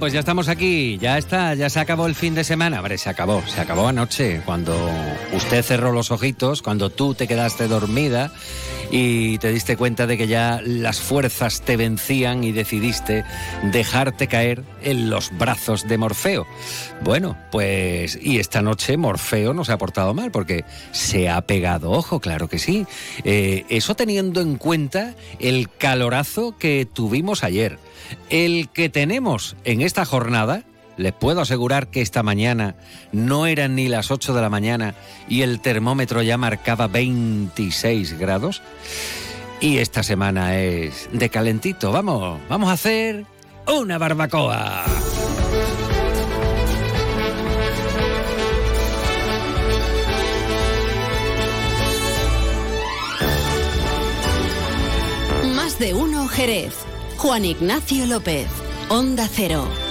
Pues ya estamos aquí, ya está, ya se acabó el fin de semana. Hombre, se acabó, se acabó anoche, cuando usted cerró los ojitos, cuando tú te quedaste dormida y te diste cuenta de que ya las fuerzas te vencían y decidiste dejarte caer en los brazos de Morfeo. Bueno, pues y esta noche Morfeo no se ha portado mal porque se ha pegado ojo, claro que sí. Eh, eso teniendo en cuenta el calorazo que tuvimos ayer el que tenemos en esta jornada, les puedo asegurar que esta mañana no eran ni las 8 de la mañana y el termómetro ya marcaba 26 grados. Y esta semana es de calentito. Vamos, vamos a hacer una barbacoa. Más de uno, Jerez. Juan Ignacio López, Onda Cero.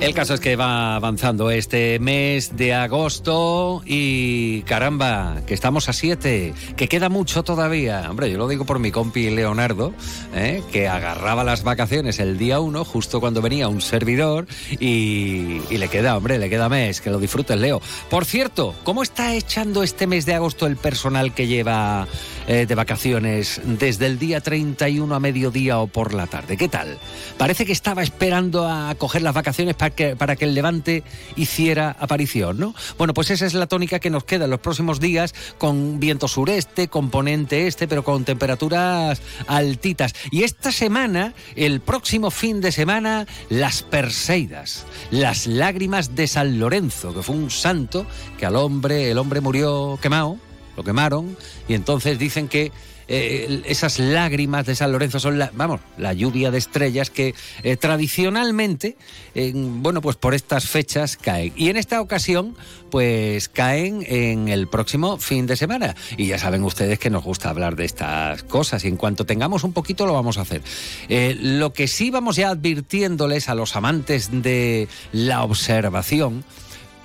El caso es que va avanzando este mes de agosto y caramba, que estamos a 7, que queda mucho todavía. Hombre, yo lo digo por mi compi Leonardo, ¿eh? que agarraba las vacaciones el día 1, justo cuando venía un servidor, y, le queda, hombre, le queda mes, que lo disfrutes, Leo. Por cierto, ¿cómo está echando este mes de agosto el personal que lleva eh, de vacaciones desde el día 31 a mediodía o por la tarde? ¿Qué tal? Parece que estaba esperando a coger las vacaciones para para que, el Levante hiciera aparición, ¿no? Bueno, pues esa es la tónica que nos queda en los próximos días con viento sureste, componente este, pero con temperaturas altitas. Y esta semana, el próximo fin de semana, las Perseidas, las lágrimas de San Lorenzo, que fue un santo que al hombre, el hombre murió quemado, lo quemaron, y entonces dicen que eh, esas lágrimas de San Lorenzo son la, vamos, la lluvia de estrellas que eh, tradicionalmente, bueno, pues por estas fechas caen. Y en esta ocasión, pues caen en el próximo fin de semana. Y ya saben ustedes que nos gusta hablar de estas cosas y en cuanto tengamos un poquito lo vamos a hacer. Eh, lo que sí vamos ya advirtiéndoles a los amantes de la observación,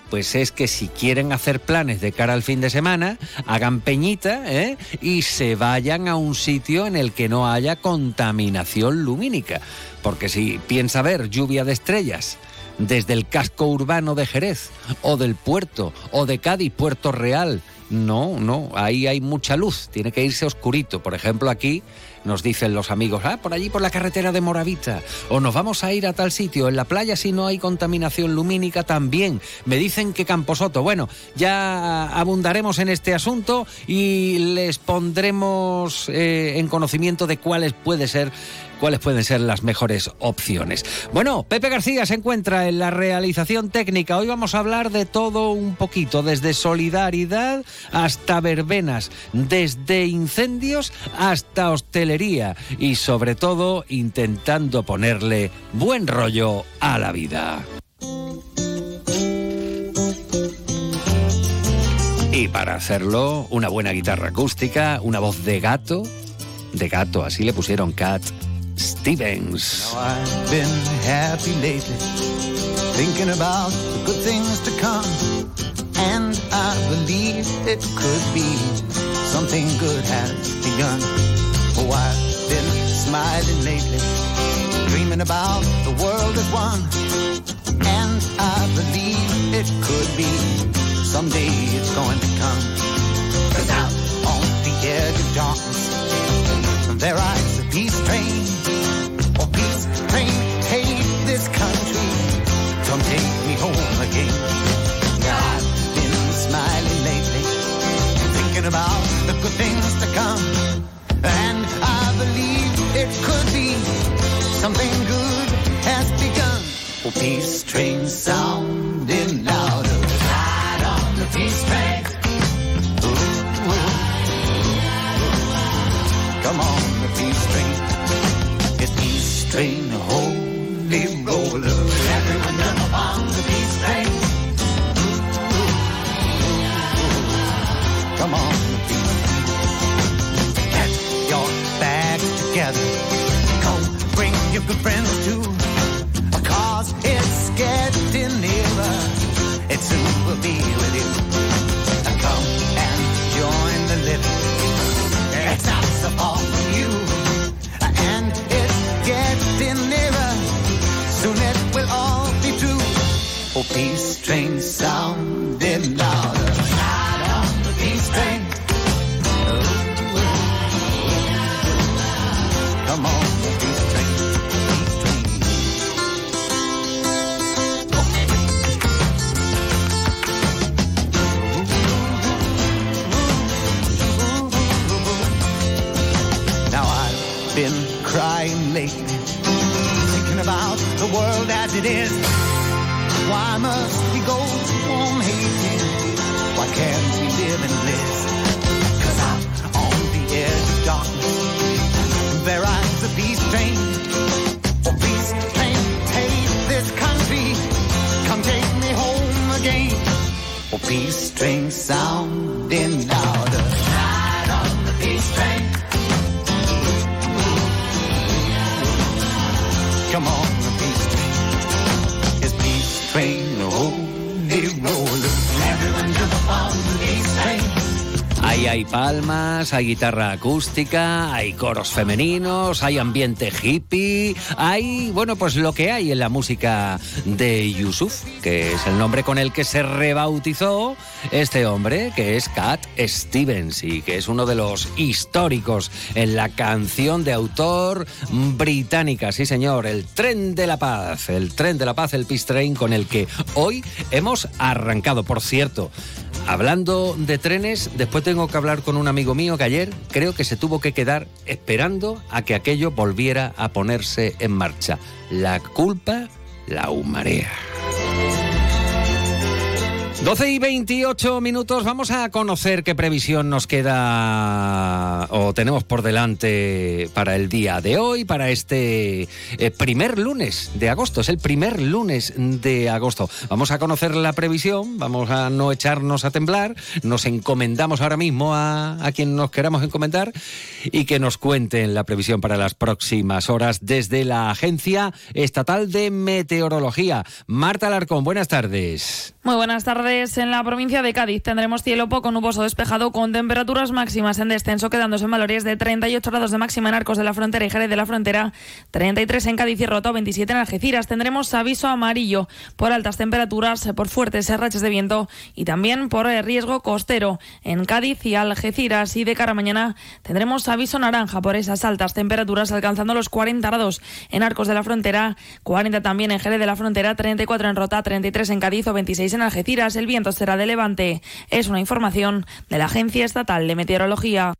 pues es que si quieren hacer planes de cara al fin de semana, hagan peñita ¿eh? y se vayan a un sitio en el que no haya contaminación lumínica. Porque si piensa ver lluvia de estrellas desde el casco urbano de Jerez, o del puerto, o de Cádiz, Puerto Real, no, no, ahí hay mucha luz, tiene que irse oscurito. Por ejemplo, aquí nos dicen los amigos, ah, por allí por la carretera de Moravita, o nos vamos a ir a tal sitio, en la playa si no hay contaminación lumínica también. Me dicen que Camposoto, bueno, ya abundaremos en este asunto y les pondremos eh, en conocimiento de cuáles puede ser cuáles pueden ser las mejores opciones. Bueno, Pepe García se encuentra en la realización técnica. Hoy vamos a hablar de todo un poquito, desde solidaridad hasta verbenas, desde incendios hasta hostelería y sobre todo intentando ponerle buen rollo a la vida. Y para hacerlo, una buena guitarra acústica, una voz de gato, de gato, así le pusieron Cat Stevens. Now I've been happy lately, thinking about the good things to come. And I believe it could be something good has begun. Oh, smiling lately, dreaming about the world as one. And I believe it could be, someday it's going to come. Cause out on the edge of darkness, there rides I've been smiling lately, thinking about the good things to come. And I believe it could be something good has begun. Oh, peace train sounding hay guitarra acústica, hay coros femeninos, hay ambiente hippie, hay, bueno, pues lo que hay en la música de Yusuf, que es el nombre con el que se rebautizó este hombre, que es Cat Stevens y que es uno de los históricos en la canción de autor británica, sí señor, el tren de la paz, el tren de la paz, el Peace Train con el que hoy hemos arrancado, por cierto. Hablando de trenes, después tengo que hablar con un amigo mío que ayer creo que se tuvo que quedar esperando a que aquello volviera a ponerse en marcha. La culpa, la humarea. 12 y 28 minutos, vamos a conocer qué previsión nos queda o tenemos por delante para el día de hoy, para este eh, primer lunes de agosto. Es el primer lunes de agosto. Vamos a conocer la previsión, vamos a no echarnos a temblar, nos encomendamos ahora mismo a, a quien nos queramos encomendar y que nos cuenten la previsión para las próximas horas desde la Agencia Estatal de Meteorología. Marta Alarcón, buenas tardes. Muy buenas tardes. En la provincia de Cádiz tendremos cielo poco nuboso despejado con temperaturas máximas en descenso, quedándose en valores de 38 grados de máxima en Arcos de la Frontera y Jerez de la Frontera, 33 en Cádiz y Roto, 27 en Algeciras. Tendremos aviso amarillo por altas temperaturas, por fuertes rachas de viento y también por riesgo costero en Cádiz y Algeciras. Y de cara a mañana tendremos aviso naranja por esas altas temperaturas, alcanzando los 40 grados en Arcos de la Frontera, 40 también en Jerez de la Frontera, 34 en Rota, 33 en Cádiz o 26 en Algeciras. El viento será de levante. Es una información de la Agencia Estatal de Meteorología.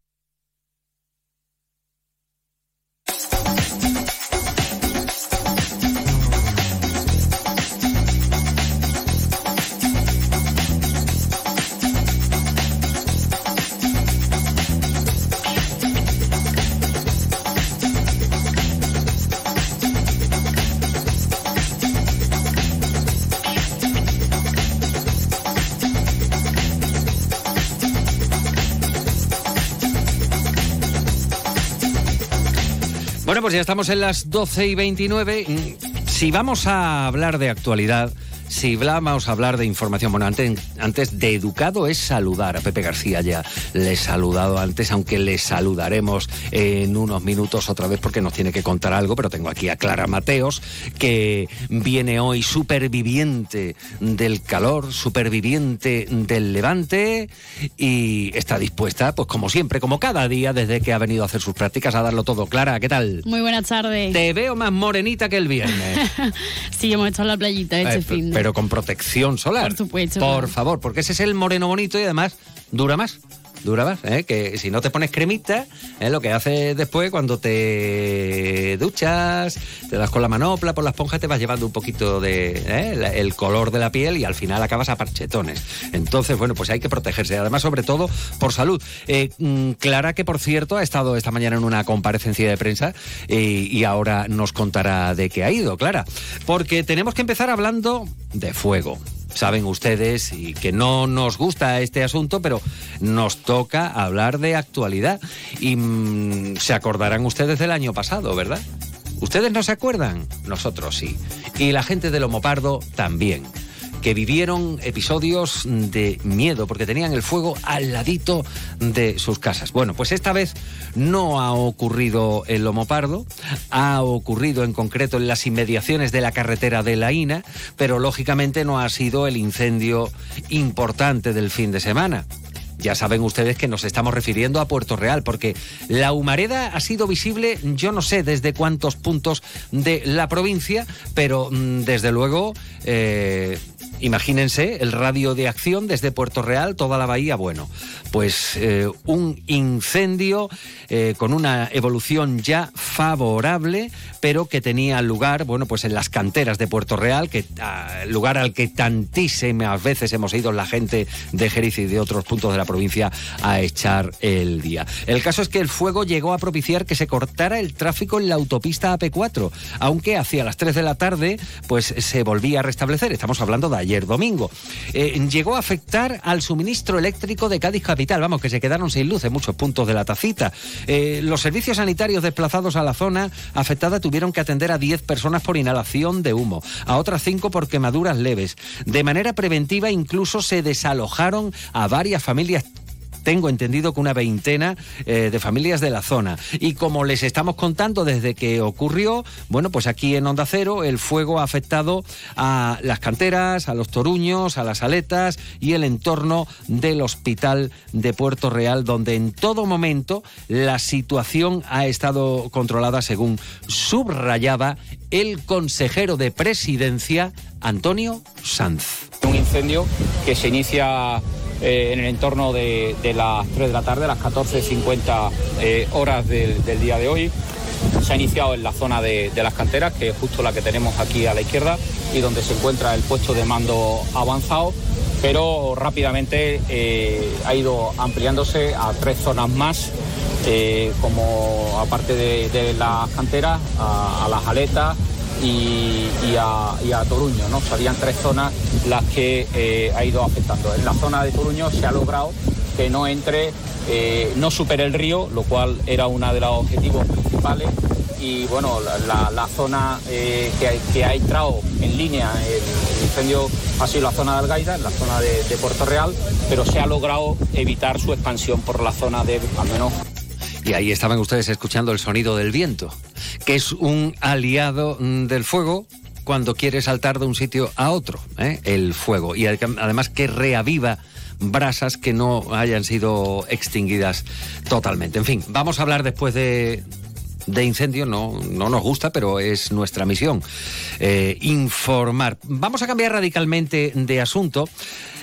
Pues ya estamos en las 12 y 29. Si vamos a hablar de actualidad, si vamos a hablar de información, bueno, antes, antes de educado es saludar a Pepe García ya. Le he saludado antes, aunque le saludaremos en unos minutos otra vez porque nos tiene que contar algo, pero tengo aquí a Clara Mateos, que viene hoy superviviente del calor, superviviente del levante y está dispuesta, pues como siempre, como cada día desde que ha venido a hacer sus prácticas, a darlo todo. Clara, ¿qué tal? Muy buenas tardes. Te veo más morenita que el viernes. sí, hemos estado en la playita este Eh, fin. de- pero con protección solar. Por supuesto, Por favor, porque ese es el moreno bonito y además dura más. Dura más, ¿eh? que si no te pones cremita, es lo que haces después cuando te duchas, te das con la manopla por la esponja, te vas llevando un poquito de ¿eh? el color de la piel y al final acabas a parchetones. Entonces, bueno, pues hay que protegerse. Además, sobre todo por salud. Eh, mm, Clara, que por cierto ha estado esta mañana en una comparecencia de prensa eh, y ahora nos contará de qué ha ido, Clara. Porque tenemos que empezar hablando de fuego. Saben ustedes y que no nos gusta este asunto, pero nos toca hablar de actualidad. Y mm, se acordarán ustedes del año pasado, ¿verdad? ¿Ustedes no se acuerdan? Nosotros sí. Y la gente de Lomo Pardo también que vivieron episodios de miedo porque tenían el fuego al ladito de sus casas. Bueno, pues esta vez no ha ocurrido en Lomo Pardo, ha ocurrido en concreto en las inmediaciones de la carretera de la Ina, pero lógicamente no ha sido el incendio importante del fin de semana. Ya saben ustedes que nos estamos refiriendo a Puerto Real, porque la humareda ha sido visible, yo no sé desde cuántos puntos de la provincia, pero mm, desde luego, eh, imagínense el radio de acción desde Puerto Real, toda la bahía, bueno, pues eh, un incendio eh, con una evolución ya favorable, pero que tenía lugar, bueno, pues en las canteras de Puerto Real, ah, lugar al que tantísimas veces hemos ido la gente de Jerez y de otros puntos de la provincia a echar el día. El caso es que el fuego llegó a propiciar que se cortara el tráfico en la autopista AP4, aunque hacia las 3 de la tarde pues se volvía a restablecer. Estamos hablando de ayer domingo. Eh, llegó a afectar al suministro eléctrico de Cádiz Capital, vamos, que se quedaron sin luz en muchos puntos de la tacita. Eh, los servicios sanitarios desplazados a la zona afectada tuvieron que atender a 10 personas por inhalación de humo, a otras 5 por quemaduras leves. De manera preventiva incluso se desalojaron a varias familias tengo entendido que una veintena eh, de familias de la zona. Y como les estamos contando desde que ocurrió, bueno, pues aquí en Onda Cero el fuego ha afectado a las canteras, a los toruños, a las aletas y el entorno del hospital de Puerto Real, donde en todo momento la situación ha estado controlada según subrayaba el consejero de presidencia, Antonio Sanz. Un incendio que se inicia eh, en el entorno de, las 3 de la tarde, las 14.50 eh, horas del, día de hoy. Se ha iniciado en la zona de, las canteras, que es justo la que tenemos aquí a la izquierda, y donde se encuentra el puesto de mando avanzado, pero rápidamente eh, ha ido ampliándose a tres zonas más, eh, como aparte de, las canteras, a las aletas, y, a, y a Toruño. ¿no? Serían tres zonas las que eh, ha ido afectando. En la zona de Toruño se ha logrado que no entre, eh, no supere el río, lo cual era uno de los objetivos principales. Y bueno, la, zona eh, que, ha- entrado en línea el incendio ha sido la zona de Algaida, la zona de, de Puerto Real, pero se ha logrado evitar su expansión por la zona de, al menos Y ahí estaban ustedes escuchando el sonido del viento, que es un aliado mm, del fuego cuando quiere saltar de un sitio a otro, ¿eh? el fuego. Y ad- además que reaviva brasas que no hayan sido extinguidas totalmente. En fin, vamos a hablar después de, de incendio, no, no nos gusta, pero es nuestra misión eh, informar. Vamos a cambiar radicalmente de asunto.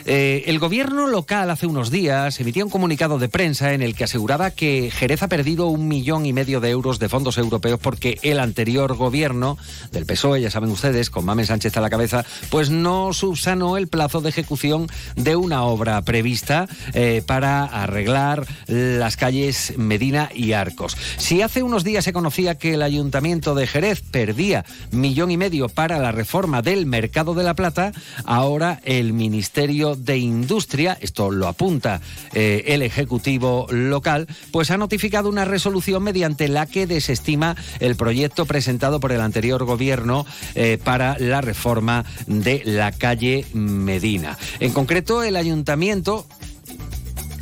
Eh, el gobierno local hace unos días emitía un comunicado de prensa en el que aseguraba que Jerez ha perdido un millón y medio de euros de fondos europeos porque el anterior gobierno del PSOE, ya saben ustedes, con Mamen Sánchez a la cabeza, pues no subsanó el plazo de ejecución de una obra prevista eh, para arreglar las calles Medina y Arcos. Si hace unos días se conocía que el Ayuntamiento de Jerez perdía millón y medio para la reforma del mercado de la plata, ahora el Ministerio de Industria, esto lo apunta eh, el Ejecutivo local, pues ha notificado una resolución mediante la que desestima el proyecto presentado por el anterior gobierno eh, para la reforma de la calle Medina. En concreto, el ayuntamiento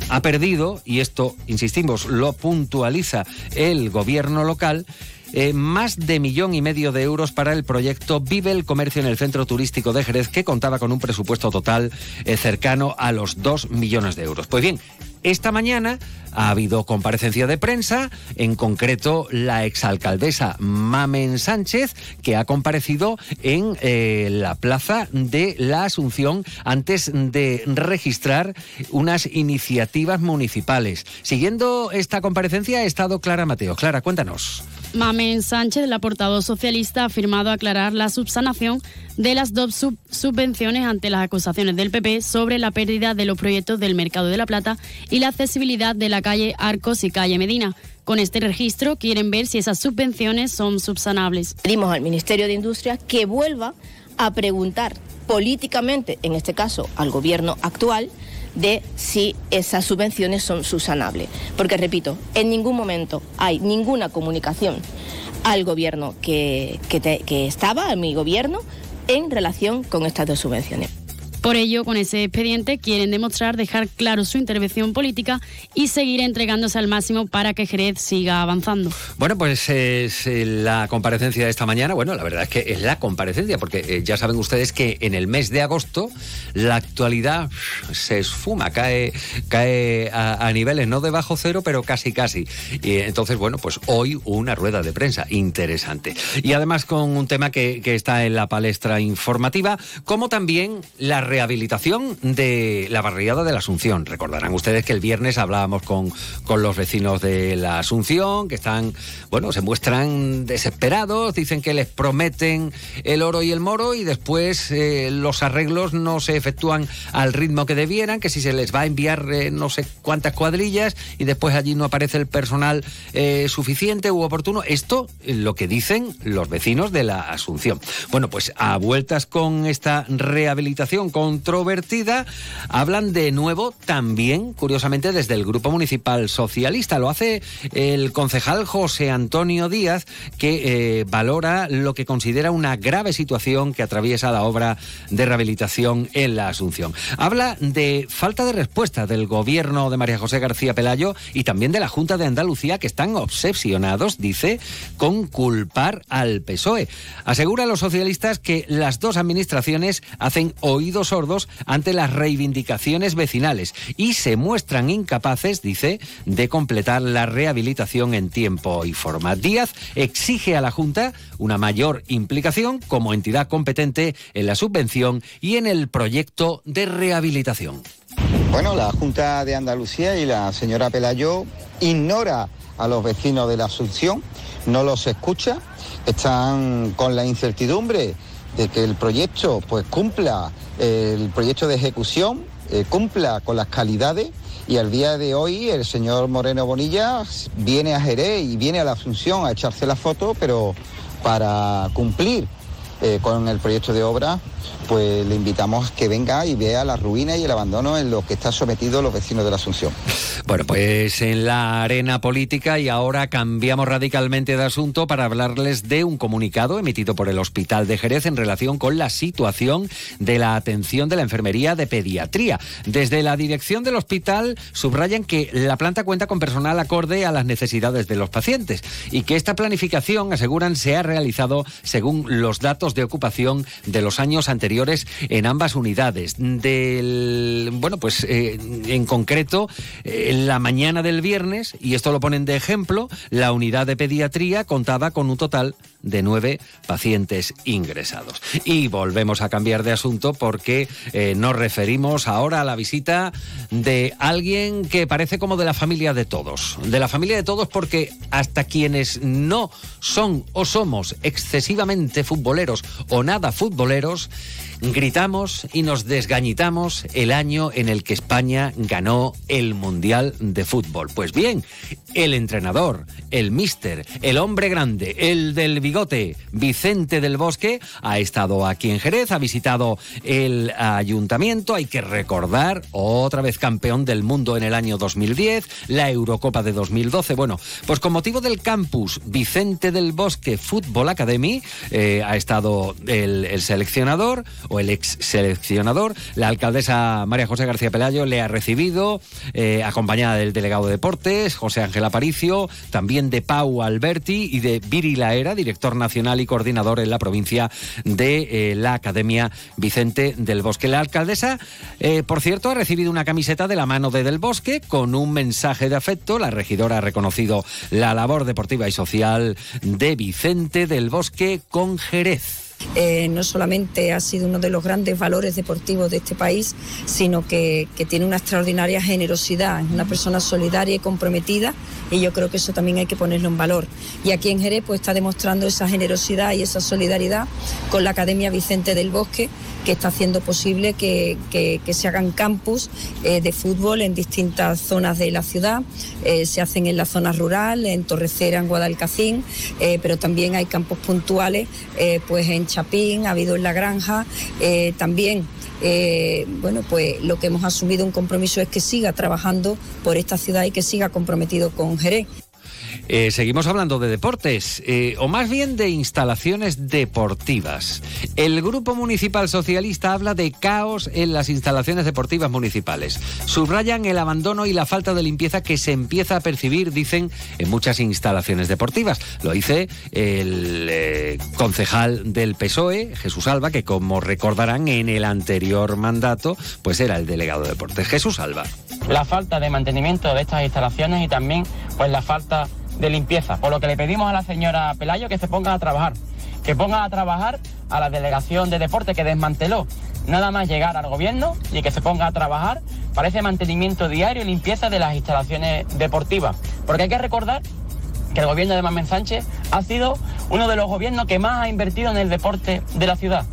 ha perdido, y esto, insistimos, lo puntualiza el gobierno local, eh, más de millón y medio de euros para el proyecto Vive el Comercio en el Centro Turístico de Jerez, que contaba con un presupuesto total eh, cercano a los dos millones de euros. Pues bien, esta mañana ha habido comparecencia de prensa, en concreto la exalcaldesa Mamen Sánchez, que ha comparecido en eh, la plaza de la Asunción antes de registrar unas iniciativas municipales. Siguiendo esta comparecencia ha estado Clara Mateo. Clara, cuéntanos. Mamen Sánchez, la portavoz socialista, ha afirmado aclarar la subsanación de las dos subvenciones ante las acusaciones del PP sobre la pérdida de los proyectos del Mercado de la Plata y la accesibilidad de la calle Arcos y calle Medina. Con este registro quieren ver si esas subvenciones son subsanables. Pedimos al Ministerio de Industria que vuelva a preguntar políticamente, en este caso al gobierno actual, de si esas subvenciones son subsanables. Porque, repito, en ningún momento hay ninguna comunicación al gobierno que, que, estaba, a mi gobierno, en relación con estas dos subvenciones. Por ello, con ese expediente quieren demostrar dejar claro su intervención política y seguir entregándose al máximo para que Jerez siga avanzando. Bueno, pues es eh, la comparecencia de esta mañana. Bueno, la verdad es que es la comparecencia, porque eh, ya saben ustedes que en el mes de agosto la actualidad se esfuma, cae, cae a, niveles no de bajo cero, pero casi casi. Y entonces, bueno, pues hoy una rueda de prensa interesante. Y además con un tema que, que está en la palestra informativa, como también la rehabilitación de la barriada de la Asunción. Recordarán ustedes que el viernes hablábamos con, con los vecinos de la Asunción, que están, bueno, se muestran desesperados, dicen que les prometen el oro y el moro y después eh, los arreglos no se efectúan al ritmo que debieran, que si se les va a enviar eh, no sé cuántas cuadrillas y después allí no aparece el personal eh, suficiente u oportuno. Esto es lo que dicen los vecinos de la Asunción. Bueno, pues a vueltas con esta rehabilitación, controvertida, hablan de nuevo también, curiosamente, desde el Grupo Municipal Socialista. Lo hace el concejal José Antonio Díaz, que eh, valora lo que considera una grave situación que atraviesa la obra de rehabilitación en la Asunción. Habla de falta de respuesta del gobierno de María José García Pelayo y también de la Junta de Andalucía, que están obsesionados, dice, con culpar al PSOE. Asegura a los socialistas que las dos administraciones hacen oídos sordos ante las reivindicaciones vecinales y se muestran incapaces, dice, de completar la rehabilitación en tiempo y forma. Díaz exige a la Junta una mayor implicación como entidad competente en la subvención y en el proyecto de rehabilitación. Bueno, la Junta de Andalucía y la señora Pelayo ignora a los vecinos de la Asunción, no los escucha, están con la incertidumbre de que el proyecto pues cumpla el proyecto de ejecución, eh, cumpla con las calidades y al día de hoy el señor Moreno Bonilla viene a Jerez y viene a la Asunción a echarse la foto, pero para cumplir eh, con el proyecto de obra pues le invitamos a que venga y vea la ruina y el abandono en lo que están sometidos los vecinos de la Asunción. Bueno, pues en la arena política y ahora cambiamos radicalmente de asunto para hablarles de un comunicado emitido por el Hospital de Jerez en relación con la situación de la atención de la enfermería de pediatría. Desde la dirección del hospital subrayan que la planta cuenta con personal acorde a las necesidades de los pacientes y que esta planificación, aseguran, se ha realizado según los datos de ocupación de los años anteriores en ambas unidades. Del, bueno, pues eh, en concreto, en la mañana del viernes, y esto lo ponen de ejemplo, la unidad de pediatría contaba con un total de nueve pacientes ingresados. Y volvemos a cambiar de asunto porque eh, nos referimos ahora a la visita de alguien que parece como de la familia de todos. De la familia de todos porque hasta quienes no son o somos excesivamente futboleros o nada futboleros, gritamos y nos desgañitamos el año en el que España ganó el Mundial de Fútbol. Pues bien, el entrenador, el mister, el hombre grande, el del bigote, Vicente del Bosque, ha estado aquí en Jerez, ha visitado el ayuntamiento, hay que recordar, otra vez campeón del mundo en el año 2010, la Eurocopa de 2012. Bueno, pues con motivo del campus Vicente del Bosque Fútbol Academy, eh, ha estado el, el seleccionador, o el ex seleccionador. La alcaldesa María José García Pelayo le ha recibido, eh, acompañada del delegado de deportes, José Ángel Aparicio, también de Pau Alberti y de Viri Laera, director nacional y coordinador en la provincia de eh, la Academia Vicente del Bosque. La alcaldesa, eh, por cierto, ha recibido una camiseta de la mano de Del Bosque con un mensaje de afecto. La regidora ha reconocido la labor deportiva y social de Vicente del Bosque con Jerez. Eh, no solamente ha sido uno de los grandes valores deportivos de este país, sino que, tiene una extraordinaria generosidad, es una persona solidaria y comprometida y yo creo que eso también hay que ponerlo en valor. Y aquí en Jerez pues está demostrando esa generosidad y esa solidaridad con la Academia Vicente del Bosque, que está haciendo posible que, se hagan campus eh, de fútbol en distintas zonas de la ciudad. Eh, se hacen en la zona rural, en Torrecera, en Guadalcacín, pero también hay campos puntuales, pues en Chapín, ha habido en La Granja, también eh, bueno, pues lo que hemos asumido un compromiso es que siga trabajando por esta ciudad y que siga comprometido con Jerez. Eh, seguimos hablando de deportes, eh, o más bien de instalaciones deportivas. El Grupo Municipal Socialista habla de caos en las instalaciones deportivas municipales. Subrayan el abandono y la falta de limpieza que se empieza a percibir, dicen, en muchas instalaciones deportivas. Lo dice el eh, concejal del PSOE, Jesús Alba, que como recordarán en el anterior mandato, pues era el delegado de deportes. Jesús Alba. La falta de mantenimiento de estas instalaciones y también pues la falta de limpieza. Por lo que le pedimos a la señora Pelayo que se ponga a trabajar, que ponga a trabajar a la delegación de deporte que desmanteló. Nada más llegar al gobierno y que se ponga a trabajar para ese mantenimiento diario y limpieza de las instalaciones deportivas. Porque hay que recordar que el gobierno de Mamen Sánchez ha sido uno de los gobiernos que más ha invertido en el deporte de la ciudad.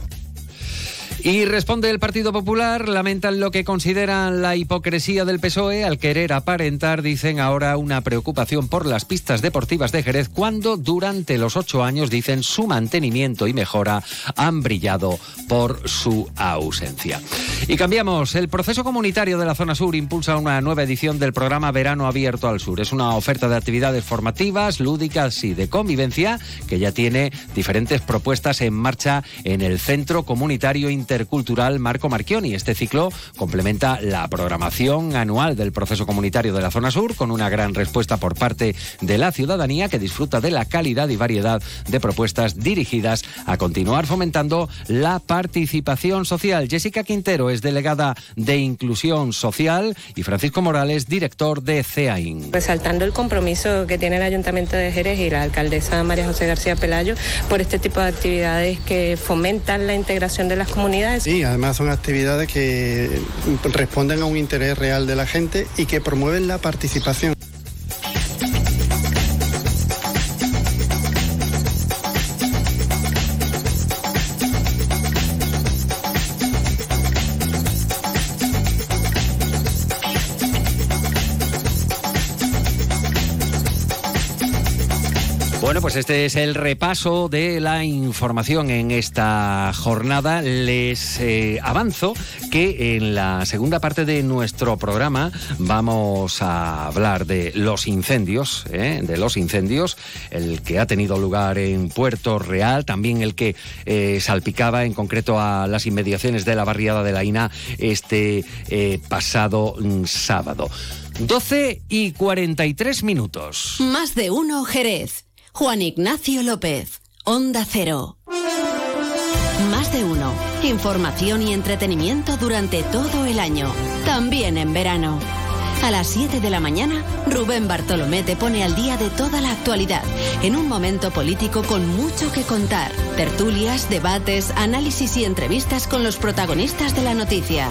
Y responde el Partido Popular, lamentan lo que consideran la hipocresía del PSOE al querer aparentar, dicen ahora, una preocupación por las pistas deportivas de Jerez cuando durante los ocho años, dicen, su mantenimiento y mejora han brillado por su ausencia. Y cambiamos. El proceso comunitario de la zona sur impulsa una nueva edición del programa Verano Abierto al Sur. Es una oferta de actividades formativas, lúdicas y de convivencia que ya tiene diferentes propuestas en marcha en el Centro Comunitario Inter Intercultural Marco Marchioni. Este ciclo complementa la programación anual del proceso comunitario de la zona sur con una gran respuesta por parte de la ciudadanía que disfruta de la calidad y variedad de propuestas dirigidas a continuar fomentando la participación social. Jessica Quintero es delegada de Inclusión Social y Francisco Morales, director de CEAIN. Resaltando el compromiso que tiene el Ayuntamiento de Jerez y la alcaldesa María José García Pelayo por este tipo de actividades que fomentan la integración de las comunidades Sí, además son actividades que responden a un interés real de la gente y que promueven la participación. Pues este es el repaso de la información en esta jornada. Les eh, avanzo que en la segunda parte de nuestro programa vamos a hablar de los incendios, ¿eh? de los incendios, el que ha tenido lugar en Puerto Real, también el que eh, salpicaba en concreto a las inmediaciones de la barriada de la INA este pasado mm, sábado. 12 y 43 minutos. Más de uno, Jerez. Juan Ignacio López, Onda Cero. Más de uno. Información y entretenimiento durante todo el año, también en verano. A las 7 de la mañana, Rubén Bartolomé te pone al día de toda la actualidad, en un momento político con mucho que contar. Tertulias, debates, análisis y entrevistas con los protagonistas de la noticia.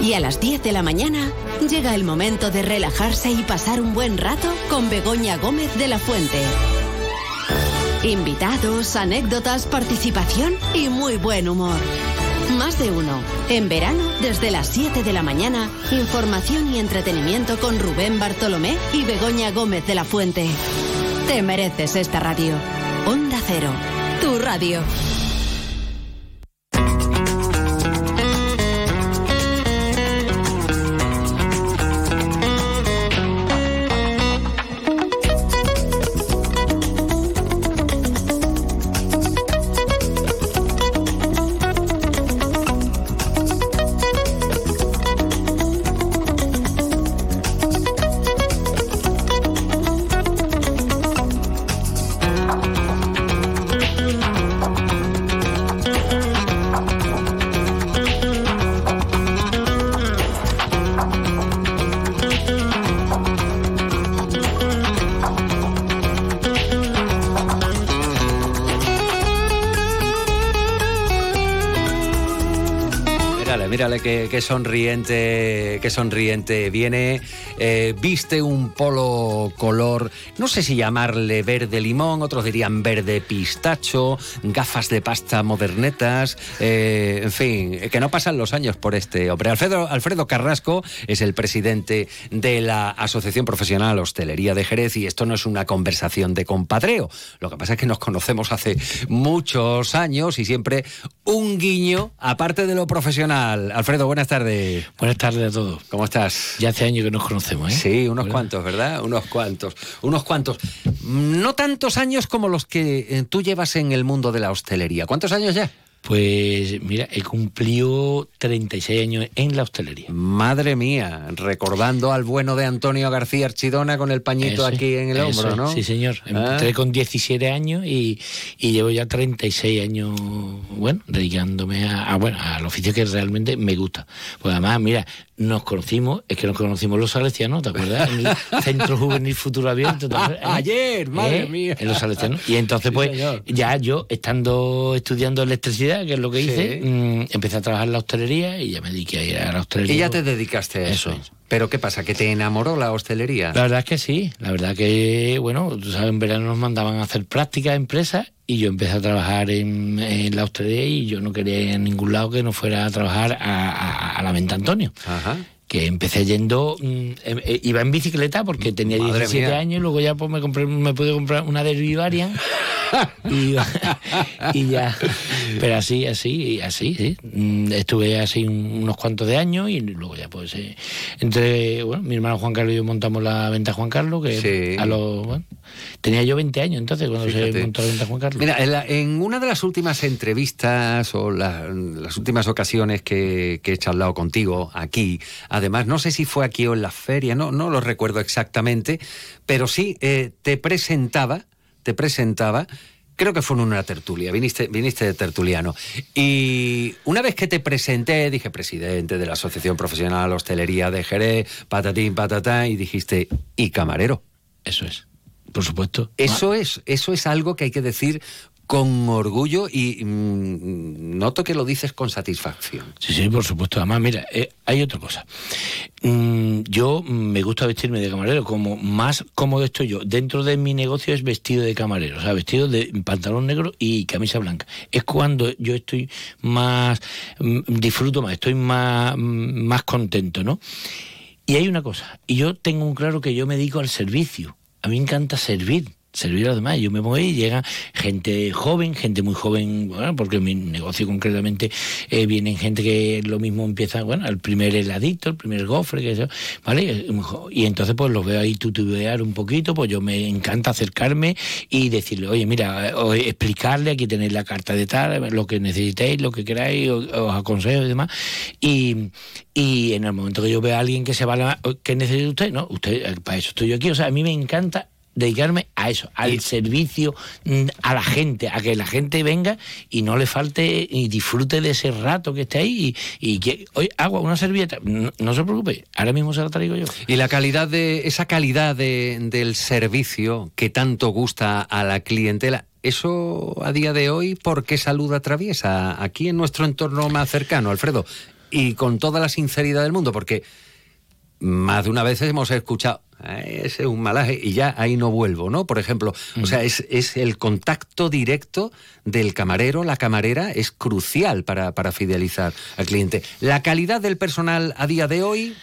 Y a las 10 de la mañana, llega el momento de relajarse y pasar un buen rato con Begoña Gómez de la Fuente. Invitados, anécdotas, participación y muy buen humor. Más de uno. En verano, desde las 7 de la mañana, información y entretenimiento con Rubén Bartolomé y Begoña Gómez de la Fuente. Te mereces esta radio. Onda Cero, tu radio. Mírale, mírale qué, sonriente, qué sonriente viene. Eh, viste un polo color, no sé si llamarle verde limón, otros dirían verde pistacho, gafas de pasta modernetas, eh, en fin, que no pasan los años por este hombre. Alfredo, Alfredo Carrasco es el presidente de la Asociación Profesional Hostelería de Jerez y esto no es una conversación de compadreo. Lo que pasa es que nos conocemos hace muchos años y siempre un guiño, aparte de lo profesional. Alfredo, buenas tardes. Buenas tardes a todos. ¿Cómo estás? Ya hace años que nos conocemos, ¿eh? Sí, unos cuantos, ¿verdad? Unos cuantos. Unos cuantos. No tantos años como los que eh, tú llevas en el mundo de la hostelería. ¿Cuántos años ya? Pues mira, he cumplido 36 años en la hostelería. Madre mía, recordando al bueno de Antonio García Archidona con el pañito Eso, aquí en el eso, hombro, ¿no? Sí, señor. Ah. Entré con 17 años y, y llevo ya 36 años, bueno, dedicándome a, a, bueno, al oficio que realmente me gusta. Pues además, mira, nos conocimos, es que nos conocimos los salesianos, ¿te acuerdas? En el Centro Juvenil Futuro Abierto. ¿te acuerdas? Ayer, madre mía. En los salesianos. Y entonces, Sí, pues, señor. ya yo, estando estudiando electricidad, que es lo que Sí. hice, mm, empecé a trabajar en la hostelería y ya me dediqué a ir a la hostelería. Y ya te dedicaste a eso. Eso es. Pero ¿qué pasa? ¿Que te enamoró la hostelería? La verdad es que sí, la verdad que, bueno, tú sabes, en verano nos mandaban a hacer prácticas a empresas y yo empecé a trabajar en, en la hostelería y yo no quería ir a ningún lado que no fuera a trabajar a, a- a la Venta Antonio. Ajá. Que empecé yendo, mm, em- eh, iba en bicicleta porque tenía Madre 17 mía. años y luego ya pues me compré, me pude comprar una Derby Variant y, y ya, pero así, así, así, sí. Mm, Estuve así un- unos cuantos de años y luego ya pues eh, entre, bueno, mi hermano Juan Carlos y yo montamos la venta Juan Carlos, que Sí. a los, bueno, tenía yo 20 años entonces cuando Fíjate. se montó la venta Juan Carlos. Mira, en, la- en una de las últimas entrevistas o la- las últimas ocasiones que, que he charlado contigo aquí, además, no sé si fue aquí o en la feria, no, no lo recuerdo exactamente, pero sí eh, te presentaba, te presentaba, creo que fue en una tertulia, viniste, viniste de tertuliano. Y una vez que te presenté, dije presidente de la Asociación Profesional Hostelería de Jerez, patatín, patatá, y dijiste, y camarero. Eso es, por supuesto. Eso es, eso es algo que hay que decir con orgullo y mm, noto que lo dices con satisfacción. Sí, sí, por supuesto. Además, mira, eh, hay otra cosa. Mm, yo mm, me gusta vestirme de camarero, como más cómodo estoy yo. Dentro de mi negocio es vestido de camarero, o sea, vestido de pantalón negro y camisa blanca. Es cuando yo estoy más, mm, disfruto más, estoy más, más contento, ¿no? Y hay una cosa, y yo tengo un claro que yo me dedico al servicio. A mí me encanta servir. Servir a los demás. Yo me voy y llega gente joven, gente muy joven, bueno, porque en mi negocio concretamente eh, vienen gente que lo mismo empieza, bueno, el primer heladito, el primer gofre, que eso, ¿vale? Y entonces pues los veo ahí tutubear un poquito, pues yo me encanta acercarme y decirle, oye, mira, explicarle, aquí tenéis la carta de tal, lo que necesitéis, lo que queráis, os, os aconsejo y demás. Y, y en el momento que yo veo a alguien que se va a la... ¿Qué necesita usted? No, usted, eh, para eso estoy yo aquí. O sea, a mí me encanta dedicarme a eso, al servicio mm, a la gente, a que la gente venga y no le falte y disfrute de ese rato que esté ahí y, y que, oye, agua, una servilleta, no, no se preocupe, ahora mismo se la traigo yo. Y la calidad de, esa calidad de- del servicio que tanto gusta a la clientela, eso a día de hoy, ¿por qué salud atraviesa aquí en nuestro entorno más cercano, Alfredo? Y con toda la sinceridad del mundo, porque más de una vez hemos escuchado, eh, ese es un malaje y ya ahí no vuelvo, ¿no? Por ejemplo, o sea, es, es el contacto directo del camarero, la camarera, es crucial para, para fidelizar al cliente. La calidad del personal a día de hoy,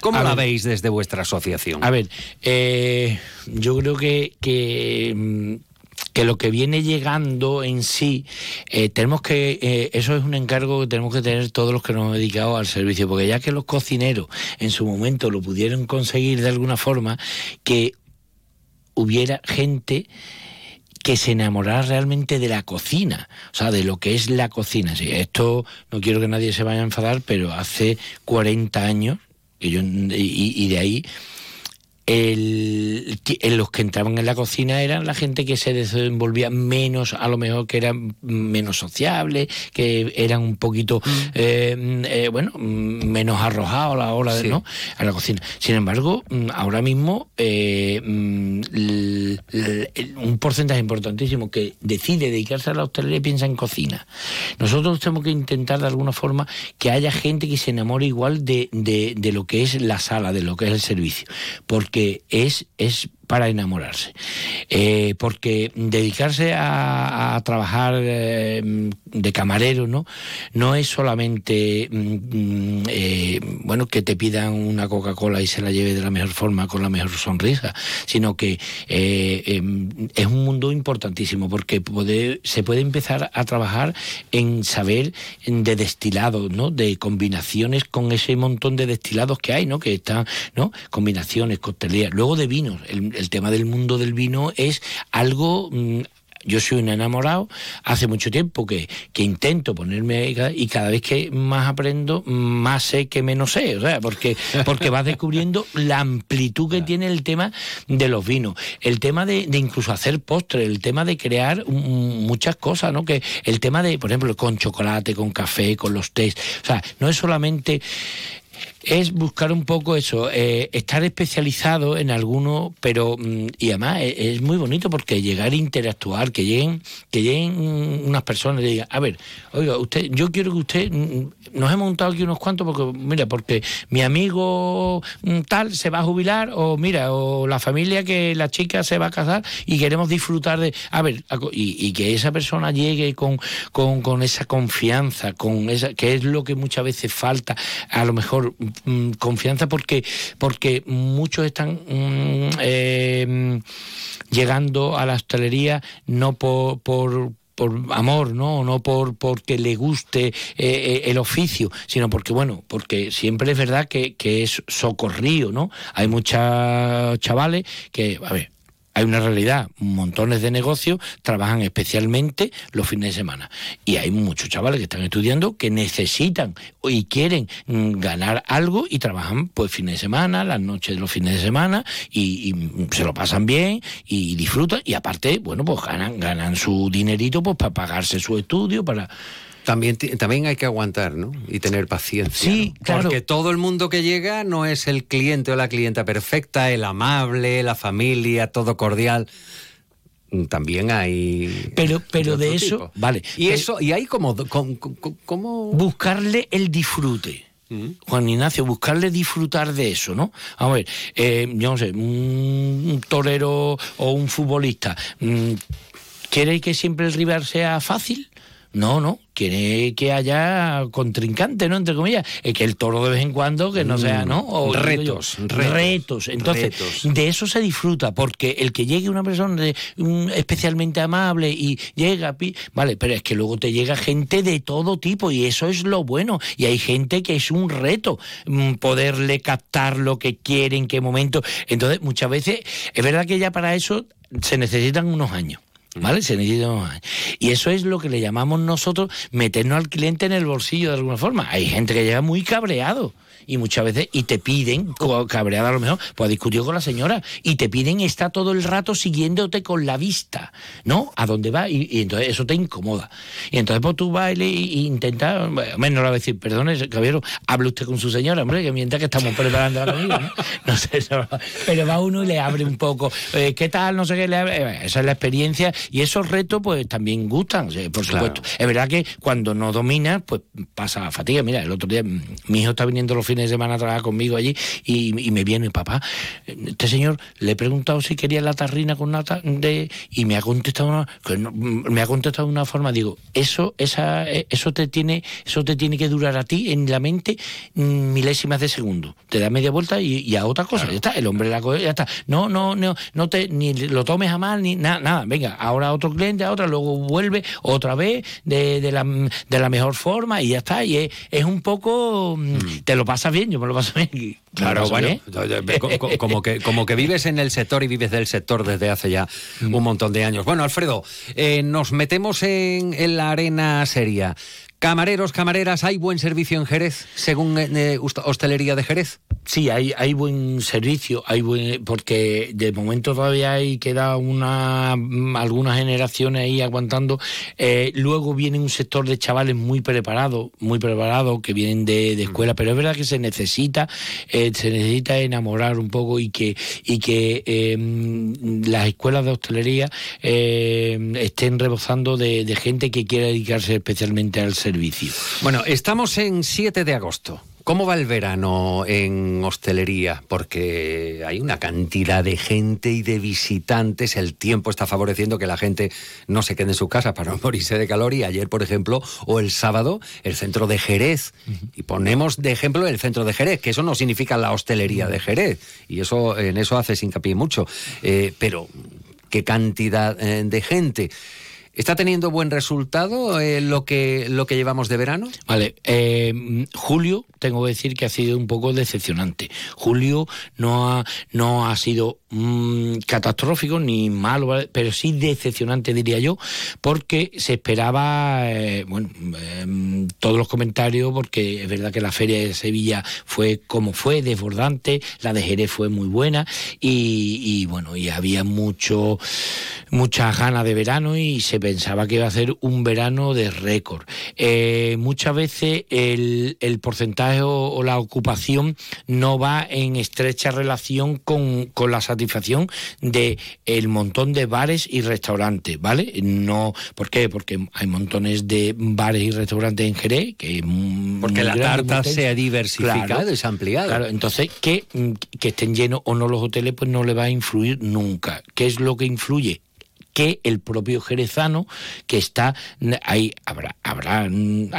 ¿cómo A la ver. veis desde vuestra asociación? A ver, eh, yo creo que, que, mm, que lo que viene llegando en sí, eh, tenemos que, eh, eso es un encargo que tenemos que tener todos los que nos hemos dedicado al servicio, porque ya que los cocineros en su momento lo pudieron conseguir de alguna forma, que hubiera gente que se enamorara realmente de la cocina, o sea, de lo que es la cocina. Esto no quiero que nadie se vaya a enfadar, pero hace 40 años, que yo, y, y de ahí, el, en los que entraban en la cocina eran la gente que se desenvolvía menos, a lo mejor que eran menos sociables, que eran un poquito, eh, eh, bueno, mm, menos arrojados a la hora de, Sí. ¿no? a la cocina. Sin embargo, mm, ahora mismo eh, mm, el- un porcentaje importantísimo que decide dedicarse a la hostelería piensa en cocina. Nosotros tenemos que intentar de alguna forma que haya gente que se enamore igual de, de- de lo que es la sala, de lo que es el servicio, porque es, es para enamorarse. Eh, porque dedicarse a, trabajar eh, de camarero, ¿no? No es solamente mm, mm, eh, bueno que te pidan una Coca-Cola y se la lleve de la mejor forma, con la mejor sonrisa, sino que em, es un mundo importantísimo porque se puede empezar a trabajar en saber de destilados, ¿no? De combinaciones con ese montón de destilados que hay, ¿no? Que están, ¿no? Combinaciones, coctelerías. Luego de vinos. El, el tema del mundo del vino es algo mm, yo soy un enamorado, hace mucho tiempo que, que intento ponerme y cada vez que más aprendo, más sé que menos sé, o sea, porque, porque vas descubriendo la amplitud que tiene el tema de los vinos, el tema de, de incluso hacer postres, el tema de crear muchas cosas, ¿no? Que el tema de, por ejemplo, con chocolate, con café, con los tés, o sea, no es solamente es buscar un poco eso, eh, estar especializado en alguno, pero mm, y además es, es muy bonito porque llegar a interactuar, que lleguen, que lleguen mm, unas personas y digan, a ver, oiga, usted, yo quiero que usted, mm, nos hemos montado aquí unos cuantos porque, mira, porque mi amigo mm, tal se va a jubilar, o mira, o la familia que la chica se va a casar y queremos disfrutar de, a ver, y, y que esa persona llegue con, con, con esa confianza, con esa, que es lo que muchas veces falta, a lo mejor mm, confianza porque, porque muchos están mm, eh, llegando a la hostelería no por, por por amor, ¿no? No por porque le guste eh, eh, el oficio, sino porque, bueno, porque siempre es verdad que, que es socorrío, ¿no? Hay muchos chavales que, a ver, hay una realidad, montones de negocios trabajan especialmente los fines de semana. Y hay muchos chavales que están estudiando que necesitan y quieren mm, ganar algo y trabajan pues fines de semana, las noches de los fines de semana y, y, mm, se lo pasan bien y disfrutan y aparte, bueno, pues ganan, ganan su dinerito pues para pagarse su estudio, para... También, también hay que aguantar, ¿no? Y tener paciencia. Sí, ¿no? claro. Porque todo el mundo que llega no es el cliente o la clienta perfecta, el amable, la familia, todo cordial. Mm, También hay. Pero, pero de eso, tipo. vale. Y pero- eso, y hay como. como, como- buscarle el disfrute. Juan Ignacio, buscarle disfrutar de eso, ¿no? A ver, eh, yo no sé, un torero o un futbolista, mm, ¿quiere que siempre el rival sea fácil? No, no, quiere que haya contrincante, ¿no? Entre comillas, Eh, que el toro de vez en cuando que no sea, ¿no? O, Retos, yo, retos, retos. Entonces, retos. de eso se disfruta, porque el que llegue una persona de- un- especialmente amable y llega, pi- vale, pero es que luego te llega gente de todo tipo y eso es lo bueno. Y hay gente que es un reto mm, poderle captar lo que quiere, en qué momento. Entonces, muchas veces, es verdad que ya para eso se necesitan unos años. ¿Vale? Y eso es lo que le llamamos nosotros meternos al cliente en el bolsillo de alguna forma. Hay gente que llega muy cabreado y muchas veces y te piden, cabreada a lo mejor, pues ha discutido con la señora y te piden está todo el rato siguiéndote con la vista, ¿no? A dónde va y, y entonces eso te incomoda. Y entonces pues tú vas y, y intentas, bueno, hombre, no le va a decir, perdone, caballero, hable usted con su señora, hombre, que mientras que estamos preparando la comida, ¿no? No sé, no, pero va uno y le abre un poco, eh, ¿qué tal? No sé qué, le abre, eh, esa es la experiencia y esos retos pues también gustan, por Claro. supuesto. Es verdad que cuando no dominas, pues pasa fatiga. Mira, el otro día mm, mi hijo está viniendo los los fines de semana a trabajar conmigo allí y, y me viene, papá, este señor le he preguntado si quería la tarrina con nata de, y me ha contestado una, me ha contestado de una forma, digo, eso, esa, eh, eso te tiene, eso te tiene que durar a ti en la mente mm, milésimas de segundo. Te da media vuelta y, y a otra cosa. Ya está, el hombre la coge, ya está. No, no, no, no te ni lo tomes a mal ni nada, nada. Venga, ahora otro cliente, a otra, luego vuelve otra vez de, de la, de la mejor forma y ya está. Y es, es un poco mm, te lo bien, yo me lo paso bien. Claro, paso bueno, bien. como que, como que vives en el sector y vives del sector desde hace ya un montón de años. Bueno, Alfredo, eh, nos metemos en, en la arena seria. Camareros, camareras, ¿hay buen servicio en Jerez, según eh, Host- Hostelería de Jerez? Sí, hay, hay buen servicio, hay buen, porque de momento todavía hay queda una mm, algunas generaciones ahí aguantando. Eh, luego viene un sector de chavales muy preparados, muy preparados que vienen de, de escuela, pero es verdad que se necesita, eh, se necesita enamorar un poco y que y que eh, mm, las escuelas de hostelería eh, estén rebosando de, de gente que quiera dedicarse especialmente al servicio. Bueno, estamos en 7 de agosto. ¿Cómo va el verano en hostelería? Porque hay una cantidad de gente y de visitantes. El tiempo está favoreciendo que la gente no se quede en su casa para no morirse de calor. Y ayer, por ejemplo, o el sábado, el centro de Jerez. Y ponemos de ejemplo el centro de Jerez, que eso no significa la hostelería de Jerez. Y eso en eso hace hincapié mucho. Eh, pero, ¿qué cantidad eh, de gente? ¿Está teniendo buen resultado eh, lo, que, lo que llevamos de verano? Vale, eh, Julio, tengo que decir que ha sido un poco decepcionante. Julio no ha, no ha sido mm, catastrófico ni malo, pero sí decepcionante, diría yo, porque se esperaba, eh, bueno, eh, todos los comentarios, porque es verdad que la feria de Sevilla fue como fue, desbordante, la de Jerez fue muy buena y, y, bueno, y había mucho, muchas ganas de verano y se pensaba que iba a ser un verano de récord. Eh, muchas veces el, el porcentaje o, o la ocupación no va en estrecha relación con, con la satisfacción de el montón de bares y restaurantes, ¿vale? No, ¿por qué? Porque hay montones de bares y restaurantes en Jerez que Porque la tarta se ha diversificado y se ha ampliado. Claro, entonces que, que estén llenos o no los hoteles, pues no le va a influir nunca. ¿Qué es lo que influye? Que el propio jerezano que está hay habrá habrá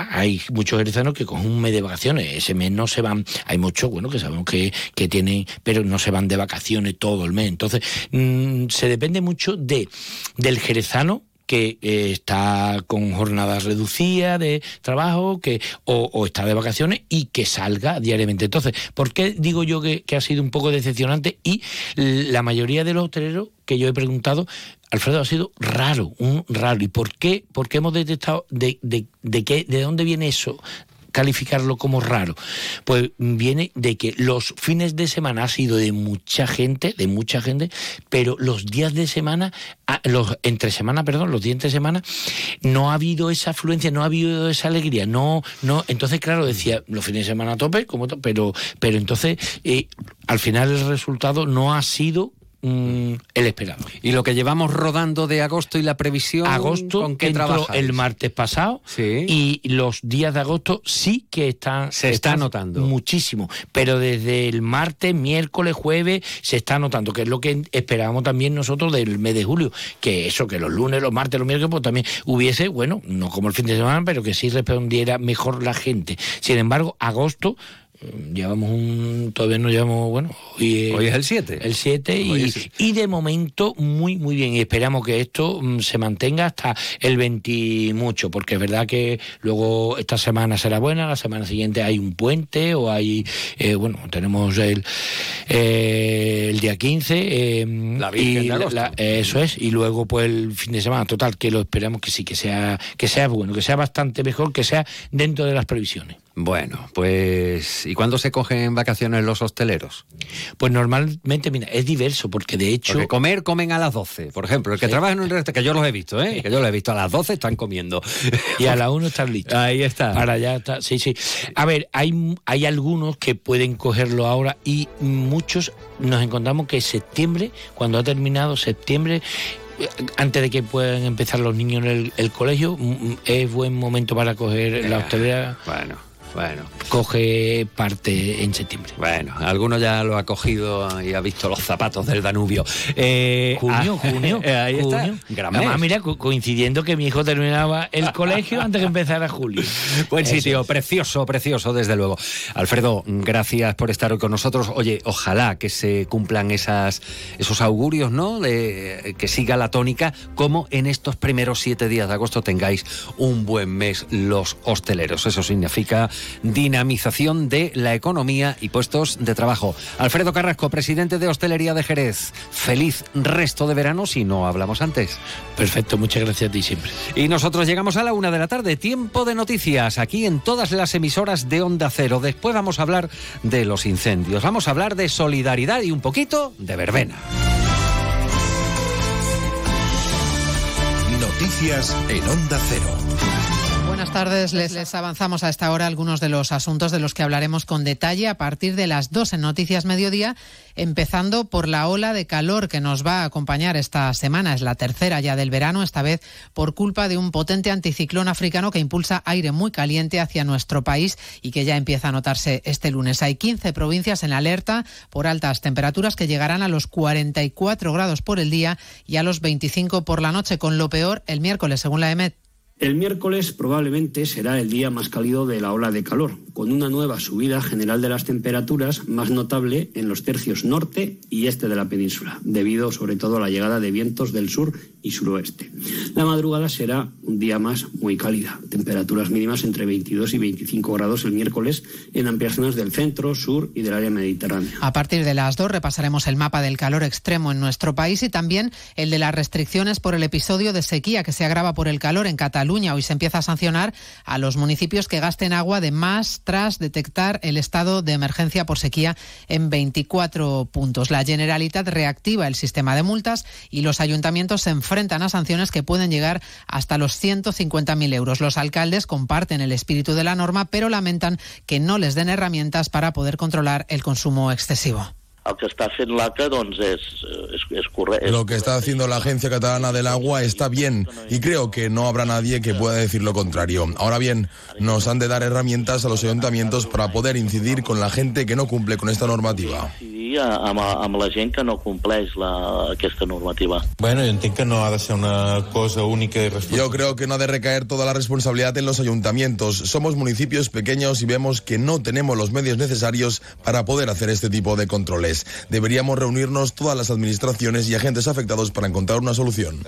hay muchos jerezanos que cogen un mes de vacaciones ese mes no se van hay muchos bueno que sabemos que, que tienen pero no se van de vacaciones todo el mes entonces mm, se depende mucho de del jerezano que eh, está con jornadas reducidas de trabajo que o, o está de vacaciones y que salga diariamente. Entonces, ¿por qué digo yo que, que ha sido un poco decepcionante? Y la mayoría de los hoteleros que yo he preguntado, Alfredo, ha sido raro, un raro. ¿Y por qué? ¿Por qué hemos detectado de, de, de qué, de dónde viene eso? calificarlo como raro? Pues viene de que los fines de semana ha sido de mucha gente, de mucha gente, pero los días de semana, ah, los entre semana, perdón, los días entre semana, no ha habido esa afluencia, no ha habido esa alegría, no, no, entonces claro, decía, los fines de semana a tope, como pero, pero entonces eh, al final el resultado no ha sido mm, el esperado. Y lo que llevamos rodando de agosto y la previsión, Agosto ¿con qué entró el martes pasado y los días de agosto sí que están Se está notando. muchísimo, pero desde el martes, miércoles, jueves se está notando, que es lo que esperábamos también nosotros del mes de julio, que eso, que los lunes, los martes, los miércoles, pues también hubiese, bueno, no como el fin de semana, pero que sí respondiera mejor la gente. Sin embargo, agosto mm, llevamos un todavía no llevamos bueno hoy, Hoy es el 7. el 7 Hoy y, el- y de momento muy muy bien y esperamos que esto mm, se mantenga hasta el 20 y mucho porque es verdad que luego esta semana será buena la semana siguiente hay un puente o hay eh, bueno tenemos el eh, el día 15 eh, La Virgen y de agosto. la- eso es y luego pues el fin de semana total que lo esperamos que sí que sea que sea bueno que sea bastante mejor que sea dentro de las previsiones Bueno, pues ¿y cuándo se cogen vacaciones los hosteleros? pues normalmente mira es diverso porque de hecho Porque comer comen a las 12, por ejemplo. El que Sí. trabaja en un restaurante, que yo los he visto, ¿eh? Que yo los he visto, a las 12 están comiendo. y a la 1 están listos. Ahí está. Para allá está. Sí, sí. A ver, hay, hay algunos que pueden cogerlo ahora y muchos nos encontramos que septiembre, cuando ha terminado septiembre, eh, antes de que puedan empezar los niños en el, el colegio, mm, mm, es buen momento para coger la hostelera. Bueno. Bueno. coge parte en septiembre. Bueno, alguno ya lo ha cogido y ha visto los zapatos del Danubio. Eh, Junio, ah, junio. ahí está. junio. Gran Además, mes. mira, co- coincidiendo que mi hijo terminaba el colegio antes que empezara julio. Buen Eso sitio, precioso, precioso, desde luego. Alfredo, gracias por estar hoy con nosotros. Oye, ojalá que se cumplan esas, esos augurios, ¿no? De, que siga la tónica, como en estos primeros siete días de agosto tengáis un buen mes los hosteleros. Eso significa dinamización de la economía y puestos de trabajo. Alfredo Carrasco, presidente de Hostelería de Jerez. Feliz resto de verano si no hablamos antes. Perfecto, muchas gracias a ti siempre. Y nosotros llegamos a la una de la tarde, tiempo de noticias, aquí en todas las emisoras de Onda Cero. Después vamos a hablar de los incendios, vamos a hablar de solidaridad y un poquito de verbena. Noticias en Onda Cero. Buenas tardes. Les, avanzamos a esta hora algunos de los asuntos de los que hablaremos con detalle a partir de las dos en Noticias Mediodía, empezando por la ola de calor que nos va a acompañar esta semana. Es la tercera ya del verano, esta vez por culpa de un potente anticiclón africano que impulsa aire muy caliente hacia nuestro país y que ya empieza a notarse este lunes. Hay 15 provincias en alerta por altas temperaturas que llegarán a los 44 grados por el día y a los 25 por la noche, con lo peor el miércoles, según la EMET. El miércoles probablemente será el día más cálido de la ola de calor, con una nueva subida general de las temperaturas más notable en los tercios norte y este de la península, debido sobre todo a la llegada de vientos del sur y suroeste. La madrugada será un día más muy cálida, temperaturas mínimas entre 22 y 25 grados el miércoles en amplias zonas del centro, sur y del área mediterránea. A partir de las dos repasaremos el mapa del calor extremo en nuestro país y también el de las restricciones por el episodio de sequía que se agrava por el calor en Cataluña. Hoy se empieza a sancionar a los municipios que gasten agua de más tras detectar el estado de emergencia por sequía en 24 puntos. La Generalitat reactiva el sistema de multas y los ayuntamientos se enfrentan a sanciones que pueden llegar hasta los 150.000 euros. Los alcaldes comparten el espíritu de la norma, pero lamentan que no les den herramientas para poder controlar el consumo excesivo. El que està fent l'ACA doncs és, és, és correcte. Lo que está haciendo la Agencia Catalana del Agua está bien y creo que no habrá nadie que pueda decir lo contrario. Ahora bien, nos han de dar herramientas a los ayuntamientos para poder incidir con la gente que no cumple con esta normativa. amb, amb la gent que no compleix la, aquesta normativa. Bueno, yo entiendo que no ha de ser una cosa única y Yo creo que no ha de recaer toda la responsabilidad en los ayuntamientos. Somos municipios pequeños y vemos que no tenemos los medios necesarios para poder hacer este tipo de controles. Deberíamos reunirnos todas las administraciones y agentes afectados para encontrar una solución.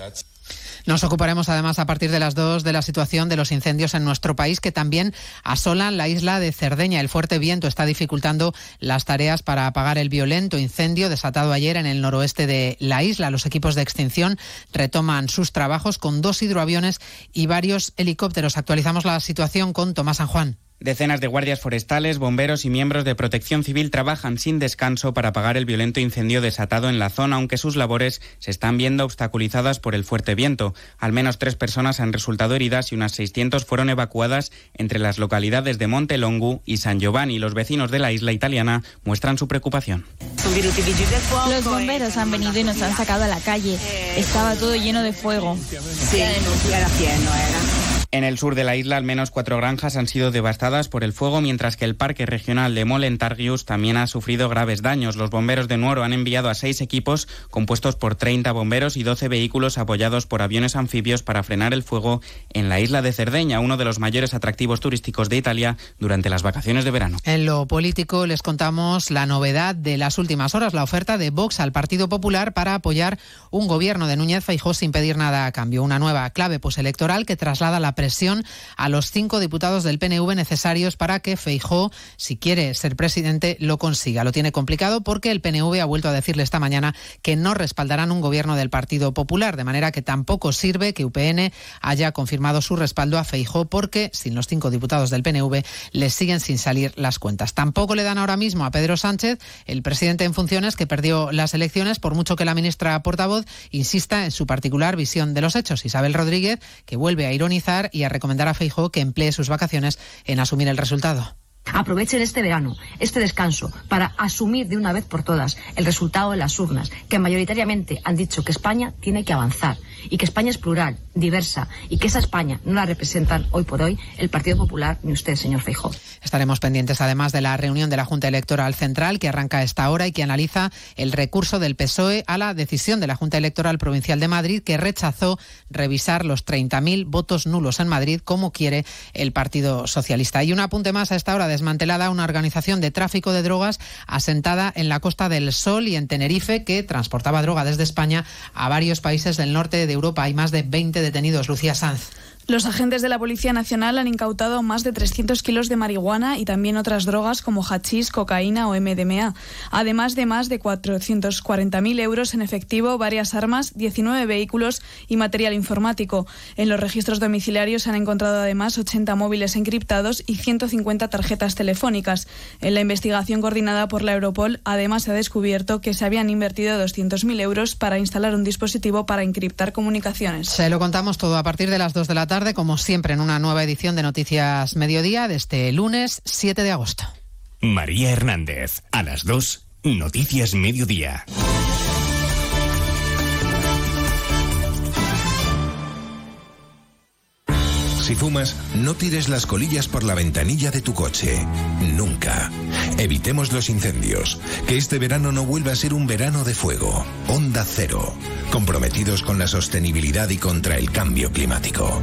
Nos ocuparemos además a partir de las dos de la situación de los incendios en nuestro país que también asolan la isla de Cerdeña. El fuerte viento está dificultando las tareas para apagar el violento incendio desatado ayer en el noroeste de la isla. Los equipos de extinción retoman sus trabajos con dos hidroaviones y varios helicópteros. Actualizamos la situación con Tomás San Juan. Decenas de guardias forestales, bomberos y miembros de protección civil trabajan sin descanso para apagar el violento incendio desatado en la zona, aunque sus labores se están viendo obstaculizadas por el fuerte viento. Al menos tres personas han resultado heridas y unas 600 fueron evacuadas entre las localidades de Monte Longu y San Giovanni. Los vecinos de la isla italiana muestran su preocupación. Los bomberos han venido y nos han sacado a la calle. Estaba todo lleno de fuego. En el sur de la isla, al menos cuatro granjas han sido devastadas por el fuego, mientras que el Parque Regional de Molentargius también ha sufrido graves daños. Los bomberos de Nuoro han enviado a seis equipos compuestos por 30 bomberos y 12 vehículos apoyados por aviones anfibios para frenar el fuego en la isla de Cerdeña, uno de los mayores atractivos turísticos de Italia durante las vacaciones de verano. En lo político les contamos la novedad de las últimas horas, la oferta de Vox al Partido Popular para apoyar un gobierno de Núñez Feijóo sin pedir nada a cambio. Una nueva clave postelectoral que traslada la presión a los cinco diputados del PNV necesarios para que Feijóo, si quiere ser presidente, lo consiga. Lo tiene complicado porque el PNV ha vuelto a decirle esta mañana que no respaldarán un gobierno del Partido Popular, de manera que tampoco sirve que UPN haya confirmado su respaldo a Feijóo porque sin los cinco diputados del PNV le siguen sin salir las cuentas. Tampoco le dan ahora mismo a Pedro Sánchez, el presidente en funciones que perdió las elecciones, por mucho que la ministra portavoz insista en su particular visión de los hechos. Isabel Rodríguez, que vuelve a ironizar y a recomendar a Feijóo que emplee sus vacaciones en asumir el resultado. Aprovechen este verano, este descanso, para asumir de una vez por todas el resultado de las urnas, que mayoritariamente han dicho que España tiene que avanzar y que España es plural, diversa y que esa España no la representan hoy por hoy el Partido Popular ni usted, señor Feijóo. Estaremos pendientes además de la reunión de la Junta Electoral Central que arranca a esta hora y que analiza el recurso del PSOE a la decisión de la Junta Electoral Provincial de Madrid que rechazó revisar los 30.000 votos nulos en Madrid como quiere el Partido Socialista. Y un apunte más a esta hora desmantelada una organización de tráfico de drogas asentada en la Costa del Sol y en Tenerife que transportaba droga desde España a varios países del norte de Europa. Hay más de 20 detenidos. Lucía Sanz. Los agentes de la Policía Nacional han incautado más de 300 kilos de marihuana y también otras drogas como hachís, cocaína o MDMA, además de más de 440.000 euros en efectivo, varias armas, 19 vehículos y material informático. En los registros domiciliarios se han encontrado además 80 móviles encriptados y 150 tarjetas telefónicas. En la investigación coordinada por la Europol, además se ha descubierto que se habían invertido 200.000 euros para instalar un dispositivo para encriptar comunicaciones. Se lo contamos todo a partir de las 2 de la tarde, como siempre, en una nueva edición de Noticias Mediodía de este lunes 7 de agosto. María Hernández, a las 2, Noticias Mediodía. Si fumas, no tires las colillas por la ventanilla de tu coche. Nunca. Evitemos los incendios. Que este verano no vuelva a ser un verano de fuego. Onda Cero. Comprometidos con la sostenibilidad y contra el cambio climático.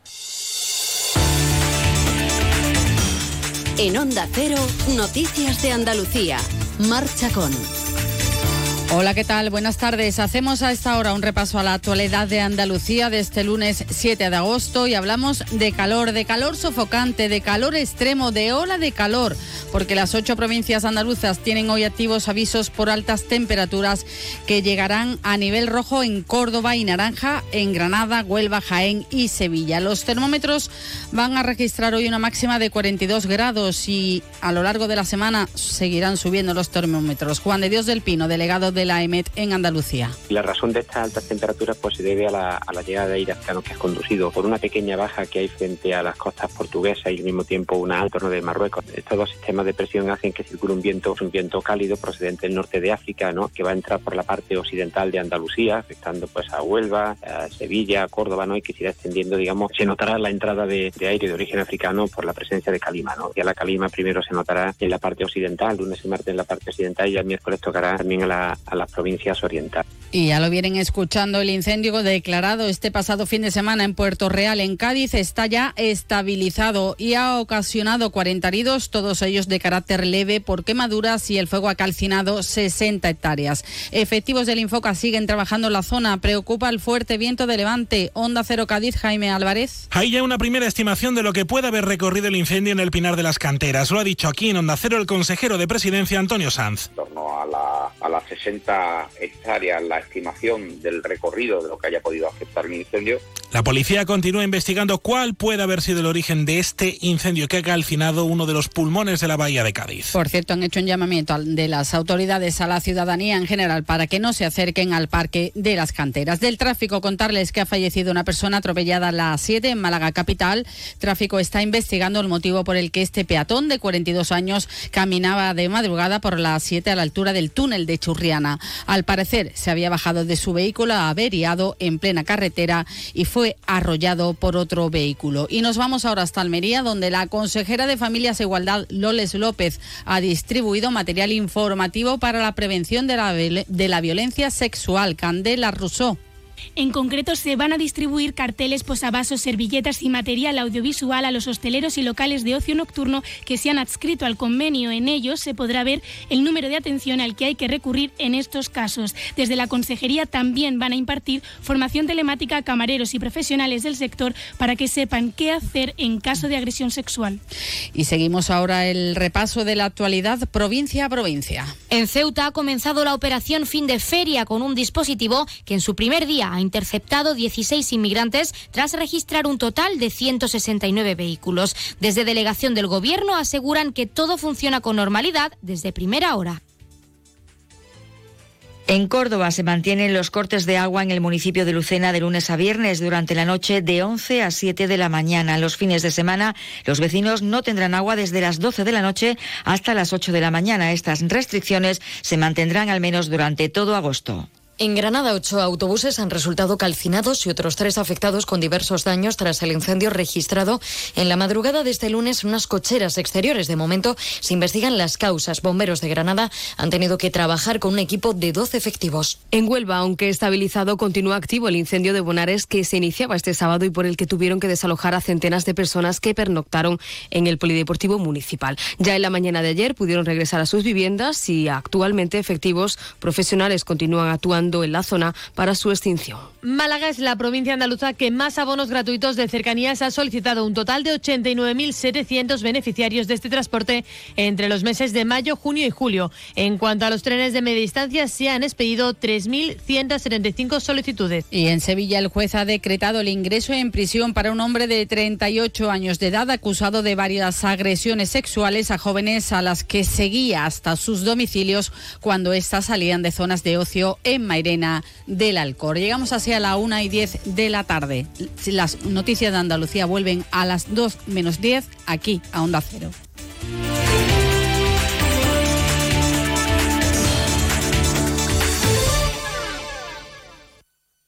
En Onda Cero, Noticias de Andalucía. Marcha con. Hola, ¿qué tal? Buenas tardes. Hacemos a esta hora un repaso a la actualidad de Andalucía de este lunes 7 de agosto y hablamos de calor, de calor sofocante, de calor extremo, de ola de calor, porque las ocho provincias andaluzas tienen hoy activos avisos por altas temperaturas que llegarán a nivel rojo en Córdoba y naranja en Granada, Huelva, Jaén y Sevilla. Los termómetros van a registrar hoy una máxima de 42 grados y a lo largo de la semana seguirán subiendo los termómetros. Juan de Dios del Pino, delegado de la EMET en Andalucía. La razón de estas altas temperaturas pues se debe a la, a la llegada de aire africano que es conducido por una pequeña baja que hay frente a las costas portuguesas y al mismo tiempo una alta de Marruecos. Estos dos sistemas de presión hacen que circule un viento, un viento cálido procedente del norte de África, ¿no? que va a entrar por la parte occidental de Andalucía, afectando pues a Huelva, a Sevilla, a Córdoba, ¿no? y que se irá extendiendo, digamos, se notará la entrada de, de aire de origen africano por la presencia de calima. ¿no? Ya la calima primero se notará en la parte occidental, lunes y martes en la parte occidental y el miércoles tocará también a, la, a las provincias orientales. Y ya lo vienen escuchando, el incendio declarado este pasado fin de semana en Puerto Real, en Cádiz, está ya estabilizado y ha ocasionado 40 heridos, todos ellos de carácter leve por quemaduras y el fuego ha calcinado 60 hectáreas. Efectivos del Infoca siguen trabajando en la zona. Preocupa el fuerte viento de levante. Onda Cero Cádiz, Jaime Álvarez. Hay ya una primera estimación de lo que puede haber recorrido el incendio en el Pinar de las Canteras. Lo ha dicho aquí en Onda Cero el consejero de Presidencia, Antonio Sanz. En torno a, la, a las 60 hectáreas, la estimación del recorrido de lo que haya podido afectar el incendio. La policía continúa investigando cuál puede haber sido el origen de este incendio que ha calcinado uno de los pulmones de la bahía de Cádiz. Por cierto, han hecho un llamamiento de las autoridades a la ciudadanía en general para que no se acerquen al parque de las canteras. Del tráfico, contarles que ha fallecido una persona atropellada a las 7 en Málaga capital. Tráfico está investigando el motivo por el que este peatón de 42 años caminaba de madrugada por las 7 a la altura del túnel de Churriana. Al parecer, se había bajado de su vehículo averiado en plena carretera y fue arrollado por otro vehículo. Y nos vamos ahora hasta Almería, donde la consejera de Familias e Igualdad, Loles López, ha distribuido material informativo para la prevención de la, de la violencia sexual. Candela Rousseau. En concreto, se van a distribuir carteles, posavasos, servilletas y material audiovisual a los hosteleros y locales de ocio nocturno que se han adscrito al convenio. En ellos se podrá ver el número de atención al que hay que recurrir en estos casos. Desde la Consejería también van a impartir formación telemática a camareros y profesionales del sector para que sepan qué hacer en caso de agresión sexual. Y seguimos ahora el repaso de la actualidad provincia a provincia. En Ceuta ha comenzado la operación fin de feria con un dispositivo que en su primer día ha interceptado 16 inmigrantes tras registrar un total de 169 vehículos. Desde delegación del Gobierno aseguran que todo funciona con normalidad desde primera hora. En Córdoba se mantienen los cortes de agua en el municipio de Lucena de lunes a viernes durante la noche de 11 a 7 de la mañana. Los fines de semana los vecinos no tendrán agua desde las 12 de la noche hasta las 8 de la mañana. Estas restricciones se mantendrán al menos durante todo agosto. En Granada, ocho autobuses han resultado calcinados y otros tres afectados con diversos daños tras el incendio registrado en la madrugada de este lunes en unas cocheras exteriores. De momento se investigan las causas. Bomberos de Granada han tenido que trabajar con un equipo de 12 efectivos. En Huelva, aunque estabilizado, continúa activo el incendio de Bonares que se iniciaba este sábado y por el que tuvieron que desalojar a centenas de personas que pernoctaron en el Polideportivo Municipal. Ya en la mañana de ayer pudieron regresar a sus viviendas y actualmente efectivos profesionales continúan actuando en la zona para su extinción. Málaga es la provincia andaluza que más abonos gratuitos de cercanías ha solicitado un total de 89.700 beneficiarios de este transporte entre los meses de mayo, junio y julio. En cuanto a los trenes de media distancia, se han expedido 3.175 solicitudes. Y en Sevilla el juez ha decretado el ingreso en prisión para un hombre de 38 años de edad acusado de varias agresiones sexuales a jóvenes a las que seguía hasta sus domicilios cuando éstas salían de zonas de ocio en Mairena del Alcor. Llegamos así a la 1 y 10 de la tarde. Las noticias de Andalucía vuelven a las 2 menos 10 aquí a Onda Cero.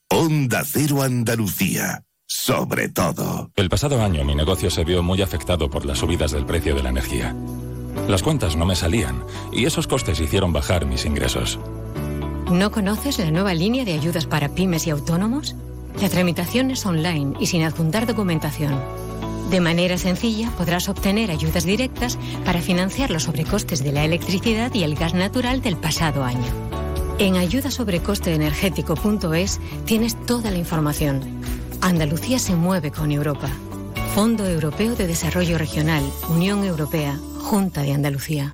Onda Cero Andalucía. Sobre todo. El pasado año mi negocio se vio muy afectado por las subidas del precio de la energía. Las cuentas no me salían y esos costes hicieron bajar mis ingresos. ¿No conoces la nueva línea de ayudas para pymes y autónomos? La tramitación es online y sin adjuntar documentación. De manera sencilla podrás obtener ayudas directas para financiar los sobrecostes de la electricidad y el gas natural del pasado año. En ayudasobrecosteenergético.es tienes toda la información. Andalucía se mueve con Europa. Fondo Europeo de Desarrollo Regional, Unión Europea, Junta de Andalucía.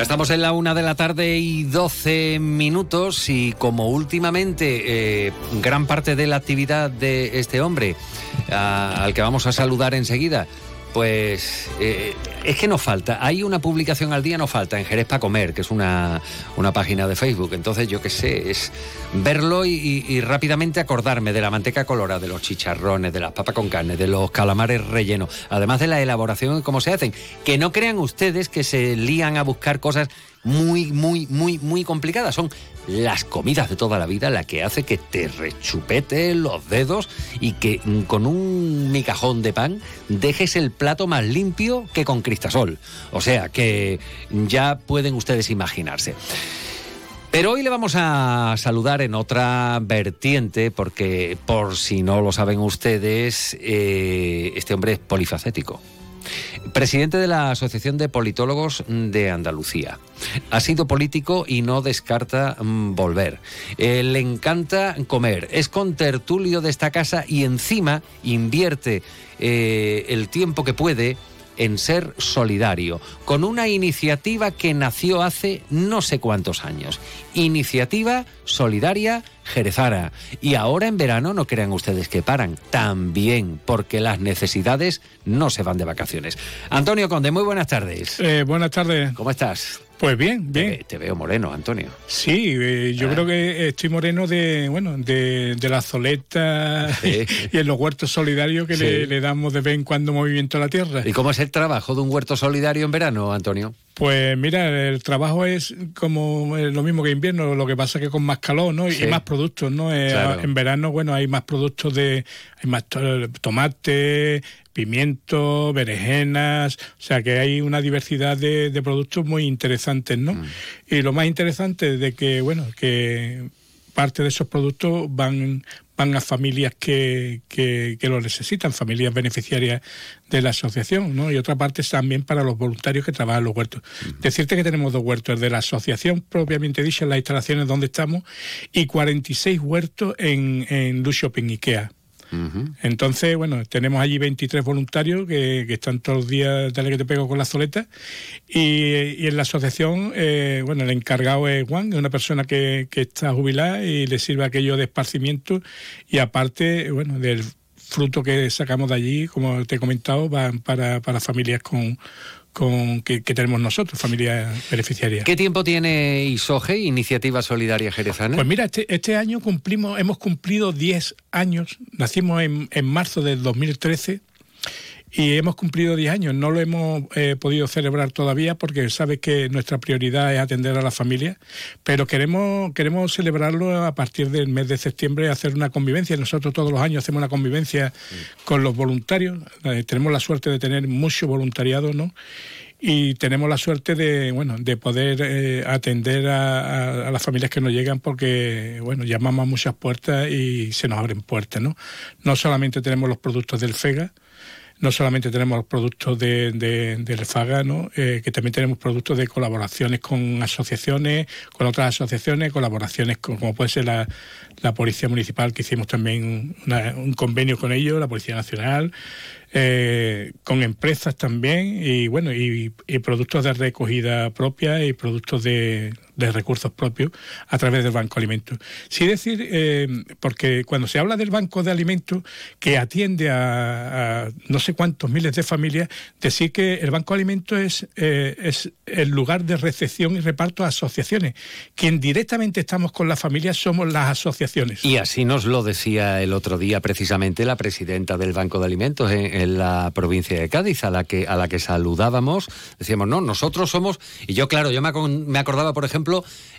Estamos en la una de la tarde y 12 minutos y como últimamente eh, gran parte de la actividad de este hombre, al que vamos a saludar enseguida, pues eh, es que nos falta. Hay una publicación al día, nos falta en Jerez para comer, que es una, una página de Facebook. Entonces, yo qué sé, es verlo y, rápidamente acordarme de la manteca colorada, de los chicharrones, de las papas con carne, de los calamares rellenos, además de la elaboración y cómo se hacen. Que no crean ustedes que se lían a buscar cosas muy, muy, muy, muy complicadas. Son las comidas de toda la vida la que hace que te rechupete los dedos y que mm, con un micajón de pan dejes el plato más limpio que con cristasol. O sea que ya pueden ustedes imaginarse. Pero hoy le vamos a saludar en otra vertiente, porque por si no lo saben ustedes, eh, este hombre es polifacético. Presidente de la Asociación de Politólogos de Andalucía. Ha sido político y no descarta mm, volver. Eh, le encanta comer. Es contertulio de esta casa y encima invierte eh, el tiempo que puede en ser solidario, con una iniciativa que nació hace no sé cuántos años. Iniciativa Solidaria Jerezara. Y ahora en verano no crean ustedes que paran, también, porque las necesidades no se van de vacaciones. Antonio Conde, muy buenas tardes. Eh, buenas tardes. ¿Cómo estás? Pues bien, bien. Te, te veo moreno, Antonio. Sí, eh, yo Ah. creo que estoy moreno de, bueno, de, de la zoleta Sí. y en los huertos solidarios que Sí. le, le damos de vez en cuando movimiento a la tierra. ¿Y cómo es el trabajo de un huerto solidario en verano, Antonio? Pues mira, el trabajo es como eh, lo mismo que invierno, lo que pasa que con más calor, ¿no? Sí. Y más productos, ¿no? Eh, Claro. En verano, bueno, hay más productos de, hay más to- tomate, pimiento, berenjenas, o sea que hay una diversidad de, de productos muy interesantes, ¿no? Mm. Y lo más interesante es de que, bueno, que parte de esos productos van van a familias que, que, que lo necesitan, familias beneficiarias de la asociación, ¿no? Y otra parte es también para los voluntarios que trabajan en los huertos. Decirte que tenemos dos huertos, el de la asociación propiamente dicho, en las instalaciones donde estamos, y 46 huertos en, en Shopping Ikea. Entonces, bueno, tenemos allí 23 voluntarios que, que están todos los días, dale que te pego con la zoleta. Y, en la asociación, eh, bueno, el encargado es Juan, es una persona que, que está jubilada y le sirve aquello de esparcimiento. Y aparte, bueno, del fruto que sacamos de allí, como te he comentado, van para, para familias con, con que, que tenemos nosotros, familias beneficiarias. ¿Qué tiempo tiene ISOGE, Iniciativa Solidaria Jerezana? Pues mira, este, este año cumplimos, hemos cumplido 10 años. Nacimos en, en marzo del 2013 y hemos cumplido 10 años. No lo hemos eh, podido celebrar todavía porque sabes que nuestra prioridad es atender a la familia, pero queremos, queremos celebrarlo a partir del mes de septiembre, hacer una convivencia. Nosotros todos los años hacemos una convivencia con los voluntarios. Eh, tenemos la suerte de tener mucho voluntariado, ¿no? y tenemos la suerte de bueno de poder eh, atender a, a- a las familias que nos llegan porque bueno llamamos a muchas puertas y se nos abren puertas no no solamente tenemos los productos del FEGA no solamente tenemos productos de, de- del ¿no? Eh, que también tenemos productos de colaboraciones con asociaciones, con otras asociaciones, colaboraciones con, como puede ser la, la Policía Municipal, que hicimos también una- un convenio con ellos, la Policía Nacional, eh, con empresas también, y bueno, y, y productos de recogida propia y productos de, de recursos propios a través del Banco Alimentos. Sí decir, eh, porque cuando se habla del Banco de Alimentos, que atiende a, no sé cuántos miles de familias, decir que el Banco de Alimentos es, eh, es el lugar de recepción y reparto a asociaciones. Quien directamente estamos con las familias somos las asociaciones. Y así nos lo decía el otro día precisamente la presidenta del Banco de Alimentos en, en la provincia de Cádiz, a la que a la que saludábamos. Decíamos, no, nosotros somos. Y yo, claro, yo me, me acordaba, por ejemplo,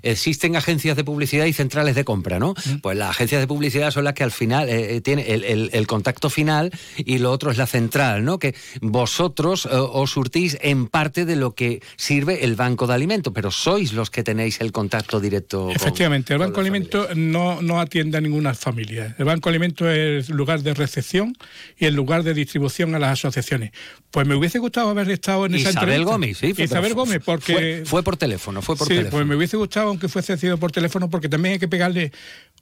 existen agencias de publicidad y centrales de compra, ¿no? Pues las agencias de publicidad son las que al final eh, eh, tiene el, el- el contacto final y lo otro es la central, ¿no? Que vosotros eh, os surtís en parte de lo que sirve el Banco de Alimentos, pero sois los que tenéis el contacto directo. con- Efectivamente, el con Banco las Alimentos no, no atiende a ninguna familia. El Banco Alimentos es el lugar de recepción y el lugar de distribución a las asociaciones. Pues me hubiese gustado haber estado en esa Isabel entrevista. Gómez, sí. fue- Isabel Gómez, porque... Fue, fue por teléfono, fue por sí, teléfono. pues me hubiese gustado aunque fuese sido por teléfono, porque también hay que pegarle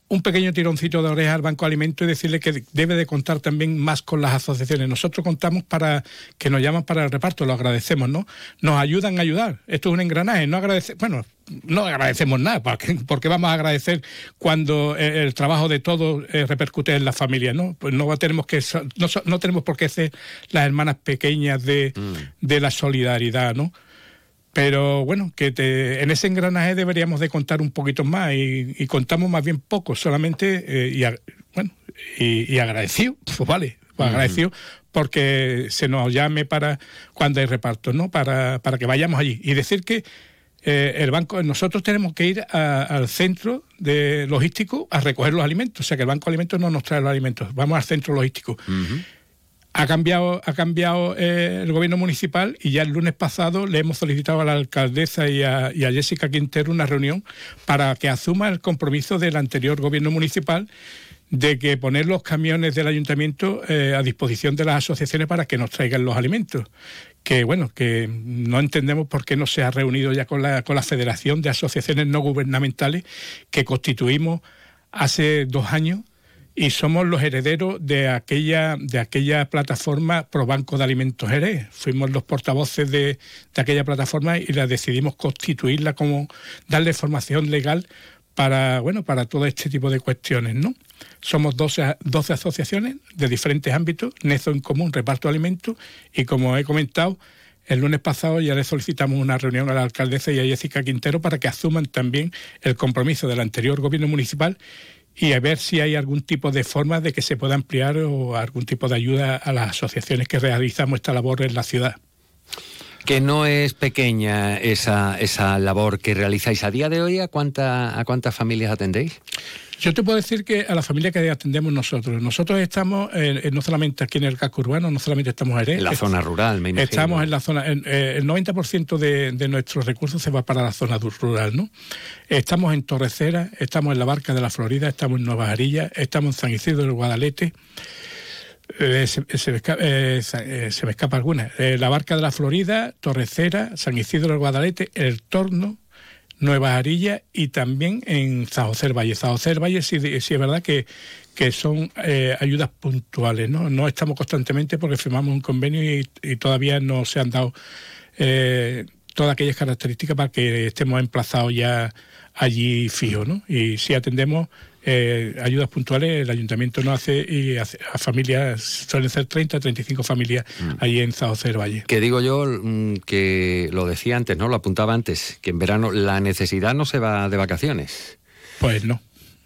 un pequeño tironcito de oreja al Banco Alimento y decirle que debe de contar también más con las asociaciones. Nosotros contamos para que nos llaman para el reparto, lo agradecemos, ¿no? Nos ayudan a ayudar. Esto es un engranaje, no agradece, bueno, no agradecemos nada, porque, porque vamos a agradecer cuando eh, el trabajo de todos eh, repercute en la familia, ¿no? Pues no tenemos que no, no tenemos por qué ser las hermanas pequeñas de, de la solidaridad, ¿no? Pero bueno, que te- en ese engranaje deberíamos de contar un poquito más y, y contamos más bien poco, solamente eh, y, bueno, y, y agradecido, pues vale, pues agradecido porque se nos llame para cuando hay repartos, ¿no? Para, para que vayamos allí. Y decir que eh, el banco, nosotros tenemos que ir a- al centro de logístico a recoger los alimentos, o sea que el banco de alimentos no nos trae los alimentos, vamos al centro logístico. Ha cambiado, ha cambiado eh, el gobierno municipal y ya el lunes pasado le hemos solicitado a la alcaldesa y a, a Jessica Quintero una reunión para que asuma el compromiso del anterior gobierno municipal de que poner los camiones del ayuntamiento eh, a disposición de las asociaciones para que nos traigan los alimentos. Que bueno, que no entendemos por qué no se ha reunido ya con la, con la Federación de Asociaciones No Gubernamentales que constituimos hace dos años y somos los herederos de aquella, de aquella plataforma Pro Banco de Alimentos Jerez. Fuimos los portavoces de, de aquella plataforma y la decidimos constituirla como darle formación legal para, bueno, para todo este tipo de cuestiones, ¿no? Somos 12, 12 asociaciones de diferentes ámbitos, Nezo en común, reparto de alimentos, y como he comentado, el lunes pasado ya le solicitamos una reunión a la alcaldesa y a Jessica Quintero para que asuman también el compromiso del anterior gobierno municipal y a ver si hay algún tipo de forma de que se pueda ampliar o algún tipo de ayuda a las asociaciones que realizamos esta labor en la ciudad. Que no es pequeña esa, esa labor que realizáis a día de hoy. ¿A, cuánta, a cuántas familias atendéis? Yo te puedo decir que a la familia que atendemos nosotros, nosotros estamos eh, no solamente aquí en el casco urbano, no solamente estamos en En la zona rural, me imagino. Estamos en la zona, eh, el 90% de, de, nuestros recursos se va para la zona rural, ¿no? Estamos en Torrecera, estamos en la Barca de la Florida, estamos en Nueva Arilla, estamos en San Isidro del Guadalete. Eh, se, escapa, eh, se, me escapa alguna. Eh, la Barca de la Florida, Torrecera, San Isidro del Guadalete, El Torno, Nueva Arilla y también en del Valle. Del Valle sí, sí es verdad que, que son eh, ayudas puntuales, ¿no? No estamos constantemente porque firmamos un convenio y, todavía no se han dado eh, todas aquellas características para que estemos emplazados ya allí fijos, ¿no? Y si atendemos eh, ayudas puntuales, el ayuntamiento no hace y hace, a familias, suelen ser 30, 35 familias mm. allí en del Valle. Que digo yo, mm, que lo decía antes, ¿no? Lo apuntaba antes, que en verano la necesidad no se va de vacaciones. Pues no.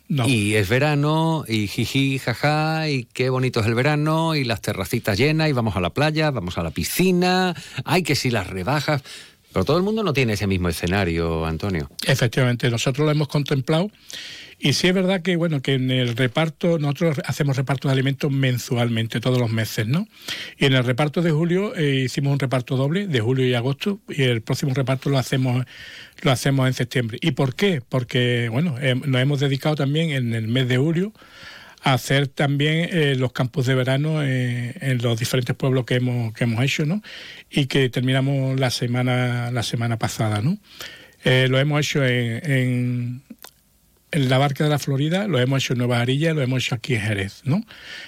No. Y es verano, y jiji, jaja, y qué bonito es el verano, y las terracitas llenas, y vamos a la playa, vamos a la piscina, hay que si las rebajas. Pero todo el mundo no tiene ese mismo escenario, Antonio. Efectivamente, nosotros lo hemos contemplado. Y sí es verdad que bueno que en el reparto nosotros hacemos reparto de alimentos mensualmente todos los meses, ¿no? Y en el reparto de julio eh, hicimos un reparto doble de julio y agosto y el próximo reparto lo hacemos lo hacemos en septiembre. ¿Y por qué? Porque bueno eh, nos hemos dedicado también en el mes de julio hacer también eh, los campos de verano eh, en los diferentes pueblos que hemos que hemos hecho, ¿no? Y que terminamos la semana la semana pasada, ¿no? Eh, lo hemos hecho en, en, en la Barca de la Florida, lo hemos hecho en Nueva Arilla, lo hemos hecho aquí en Jerez, ¿no?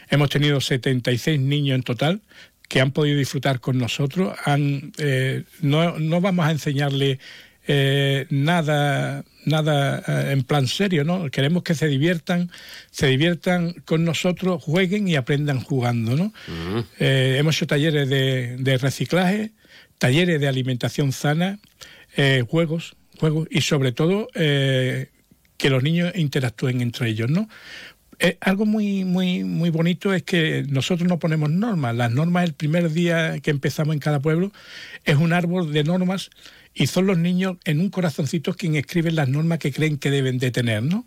Hemos tenido 76 niños en total que han podido disfrutar con nosotros. Han, no, no, vamos a enseñarle eh, nada, nada eh, en plan serio, ¿no? Queremos que se diviertan, se diviertan con nosotros, jueguen y aprendan jugando, ¿no? Uh -huh. hemos hecho talleres de, de, reciclaje, talleres de alimentación sana, juegos, juegos y sobre todo que los niños interactúen entre ellos, ¿no? Eh, algo muy, muy, muy bonito es que nosotros no ponemos normas. Las normas el primer día que empezamos en cada pueblo es un árbol de normas y son los niños en un corazoncito quienes escriben las normas que creen que deben de tener, ¿no?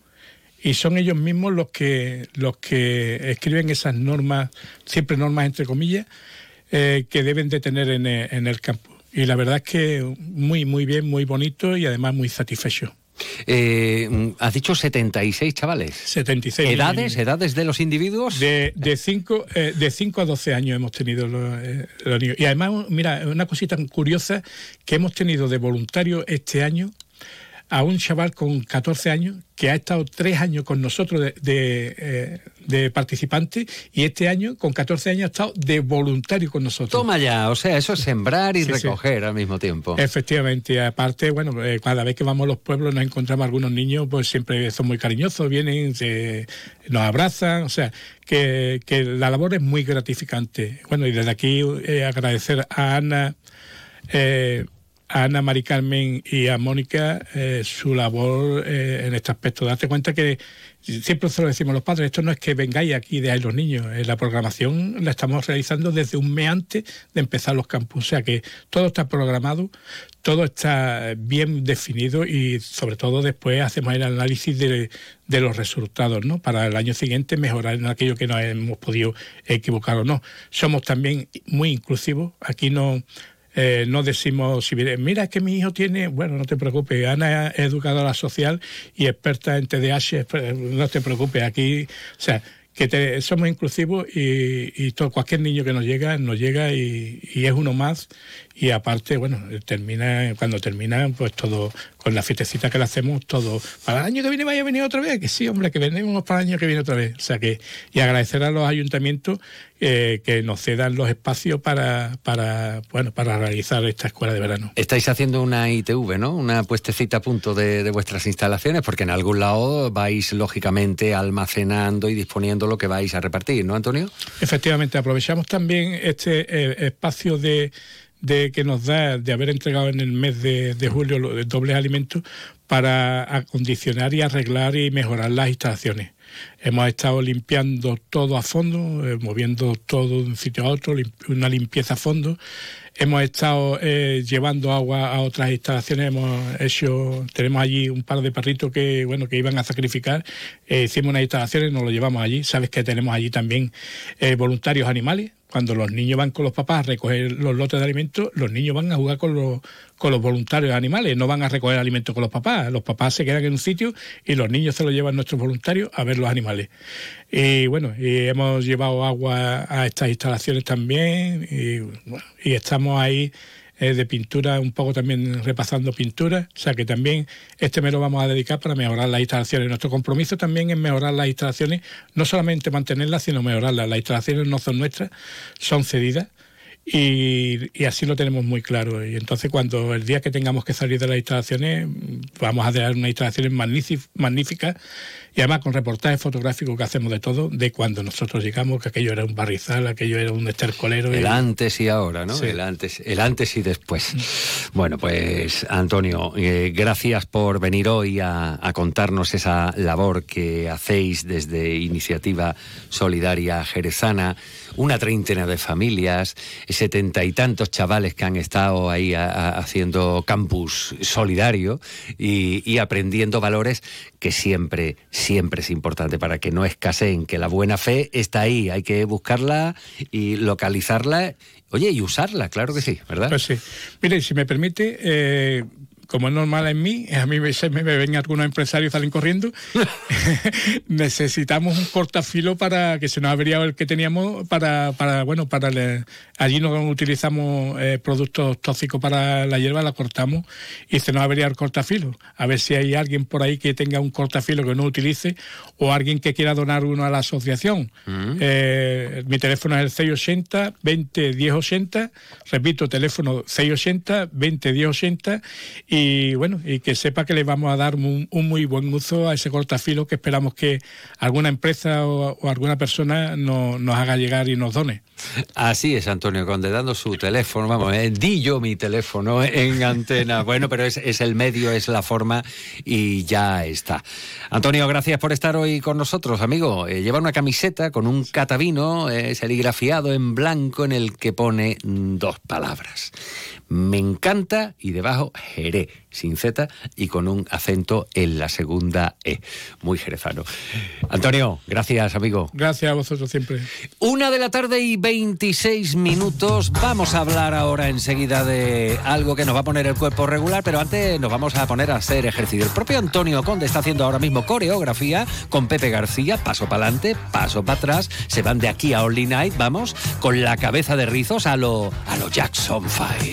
Y son ellos mismos los que, los que escriben esas normas, siempre normas entre comillas, eh, que deben de tener en, en el campo. Y la verdad es que muy, muy bien, muy bonito y además muy satisfecho. Eh, has dicho 76 chavales. 76. ¿Edades? ¿Edades de los individuos? De 5 de de cinco a 12 años hemos tenido los, eh, los, niños. Y además, mira, una cosita curiosa que hemos tenido de voluntario este año a un chaval con 14 años que ha estado tres años con nosotros de, de, eh, de, participante y este año con 14 años ha estado de voluntario con nosotros. Toma ya, o sea, eso es sembrar y sí, recoger sí. al mismo tiempo. Efectivamente, aparte, bueno, eh, cada vez que vamos a los pueblos nos encontramos algunos niños, pues siempre son muy cariñosos, vienen, se, nos abrazan, o sea, que, que, la labor es muy gratificante. Bueno, y desde aquí eh, agradecer a Ana. Eh, Ana Mari Carmen y a Mónica eh, su labor eh, en este aspecto. Date cuenta que siempre se lo decimos los padres, esto no es que vengáis aquí y dejáis los niños, eh, la programación la estamos realizando desde un mes antes de empezar los campus, o sea que todo está programado, todo está bien definido y sobre todo después hacemos el análisis de, de los resultados, ¿no? Para el año siguiente mejorar en aquello que nos hemos podido equivocar o no. Somos también muy inclusivos, aquí no eh, no decimos, si mira, es que mi hijo tiene, bueno, no te preocupes, Ana es educadora social y experta en TDAH, no te preocupes, aquí, o sea, que te, somos inclusivos y, y todo, cualquier niño que nos llega, nos llega y, y, es uno más y aparte, bueno, termina, cuando termina, pues todo con la fiestecita que le hacemos todo. Para el año que viene vaya a venir otra vez, que sí, hombre, que venimos para el año que viene otra vez. O sea que, y agradecer a los ayuntamientos eh, que nos cedan los espacios para, para, bueno, para realizar esta escuela de verano. Estáis haciendo una ITV, ¿no? Una puestecita a punto de, de vuestras instalaciones, porque en algún lado vais, lógicamente, almacenando y disponiendo lo que vais a repartir, ¿no, Antonio? Efectivamente, aprovechamos también este eh, espacio de, de que nos da de haber entregado en el mes de, de julio los dobles alimentos para acondicionar y arreglar y mejorar las instalaciones. Hemos estado limpiando todo a fondo, eh, moviendo todo de un sitio a otro, una limpieza a fondo. Hemos estado eh, llevando agua a otras instalaciones, hemos hecho, tenemos allí un par de perritos que bueno que iban a sacrificar, Eh, hicimos unas instalaciones, nos lo llevamos allí. Sabes que tenemos allí también voluntarios animales. Cuando los niños van con los papás a recoger los lotes de alimentos, los niños van a jugar con los, con los voluntarios animales, no van a recoger alimentos con los papás. Los papás se quedan en un sitio y los niños se los llevan nuestros voluntarios a ver los animales. Y bueno, y hemos llevado agua a estas instalaciones también y, bueno, y estamos ahí de pintura, un poco también repasando pintura, o sea que también este mes lo vamos a dedicar para mejorar las instalaciones. Nuestro compromiso también es mejorar las instalaciones, no solamente mantenerlas, sino mejorarlas. Las instalaciones no son nuestras, son cedidas. Y, y así lo tenemos muy claro. Y entonces cuando el día que tengamos que salir de las instalaciones, vamos a dar unas instalaciones magnífic- magníficas y además con reportajes fotográficos que hacemos de todo, de cuando nosotros llegamos, que aquello era un barrizal, aquello era un estercolero. y- El antes y ahora, ¿no? Sí. El, antes, el antes y después. Bueno, pues Antonio, eh, gracias por venir hoy a, a contarnos esa labor que hacéis desde Iniciativa Solidaria Jerezana. Una treintena de familias, setenta y tantos chavales que han estado ahí haciendo campus solidario y, y aprendiendo valores que siempre, siempre es importante para que no escaseen, que la buena fe está ahí, hay que buscarla y localizarla, oye, y usarla, claro que sí, ¿verdad? Pues sí. Mire, si me permite, eh, como es normal en mí, a mí me, se me ven algunos empresarios y salen corriendo, necesitamos un cortafilo para que se nos ha averiado el que teníamos para, para bueno, para le- allí no utilizamos eh, productos tóxicos para la hierba, la cortamos y se nos ha averiado el cortafilo. A ver si hay alguien por ahí que tenga un cortafilo que no utilice o alguien que quiera donar uno a la asociación. Eh, mi teléfono es el 680 20 1080, repito, teléfono 680 20 1080 y bueno, y que sepa que le vamos a dar un, muy buen uso a ese cortafilo que esperamos que alguna empresa o, alguna persona no- nos haga llegar y nos done. Así es, Antonio Conde, dando su teléfono, vamos, eh, di yo mi teléfono en antena. Bueno, pero es, el medio, es la forma y ya está. Antonio, gracias por estar hoy con nosotros, amigo. Eh, lleva una camiseta con un catavino eh, serigrafiado en blanco en el que pone dos palabras. Me encanta y debajo Jerez, sin Z y con un acento en la segunda E. Muy jerezano. Antonio, gracias, amigo. Gracias a vosotros siempre. Una de la tarde y 26 minutos. Vamos a hablar ahora enseguida de algo que nos va a poner el cuerpo regular, pero antes nos vamos a poner a hacer ejercicio. El propio Antonio Conde está haciendo ahora mismo coreografía con Pepe García, paso para adelante, paso para atrás. Se van de aquí a Only Night, vamos, con la cabeza de rizos a lo, a lo Jackson Five.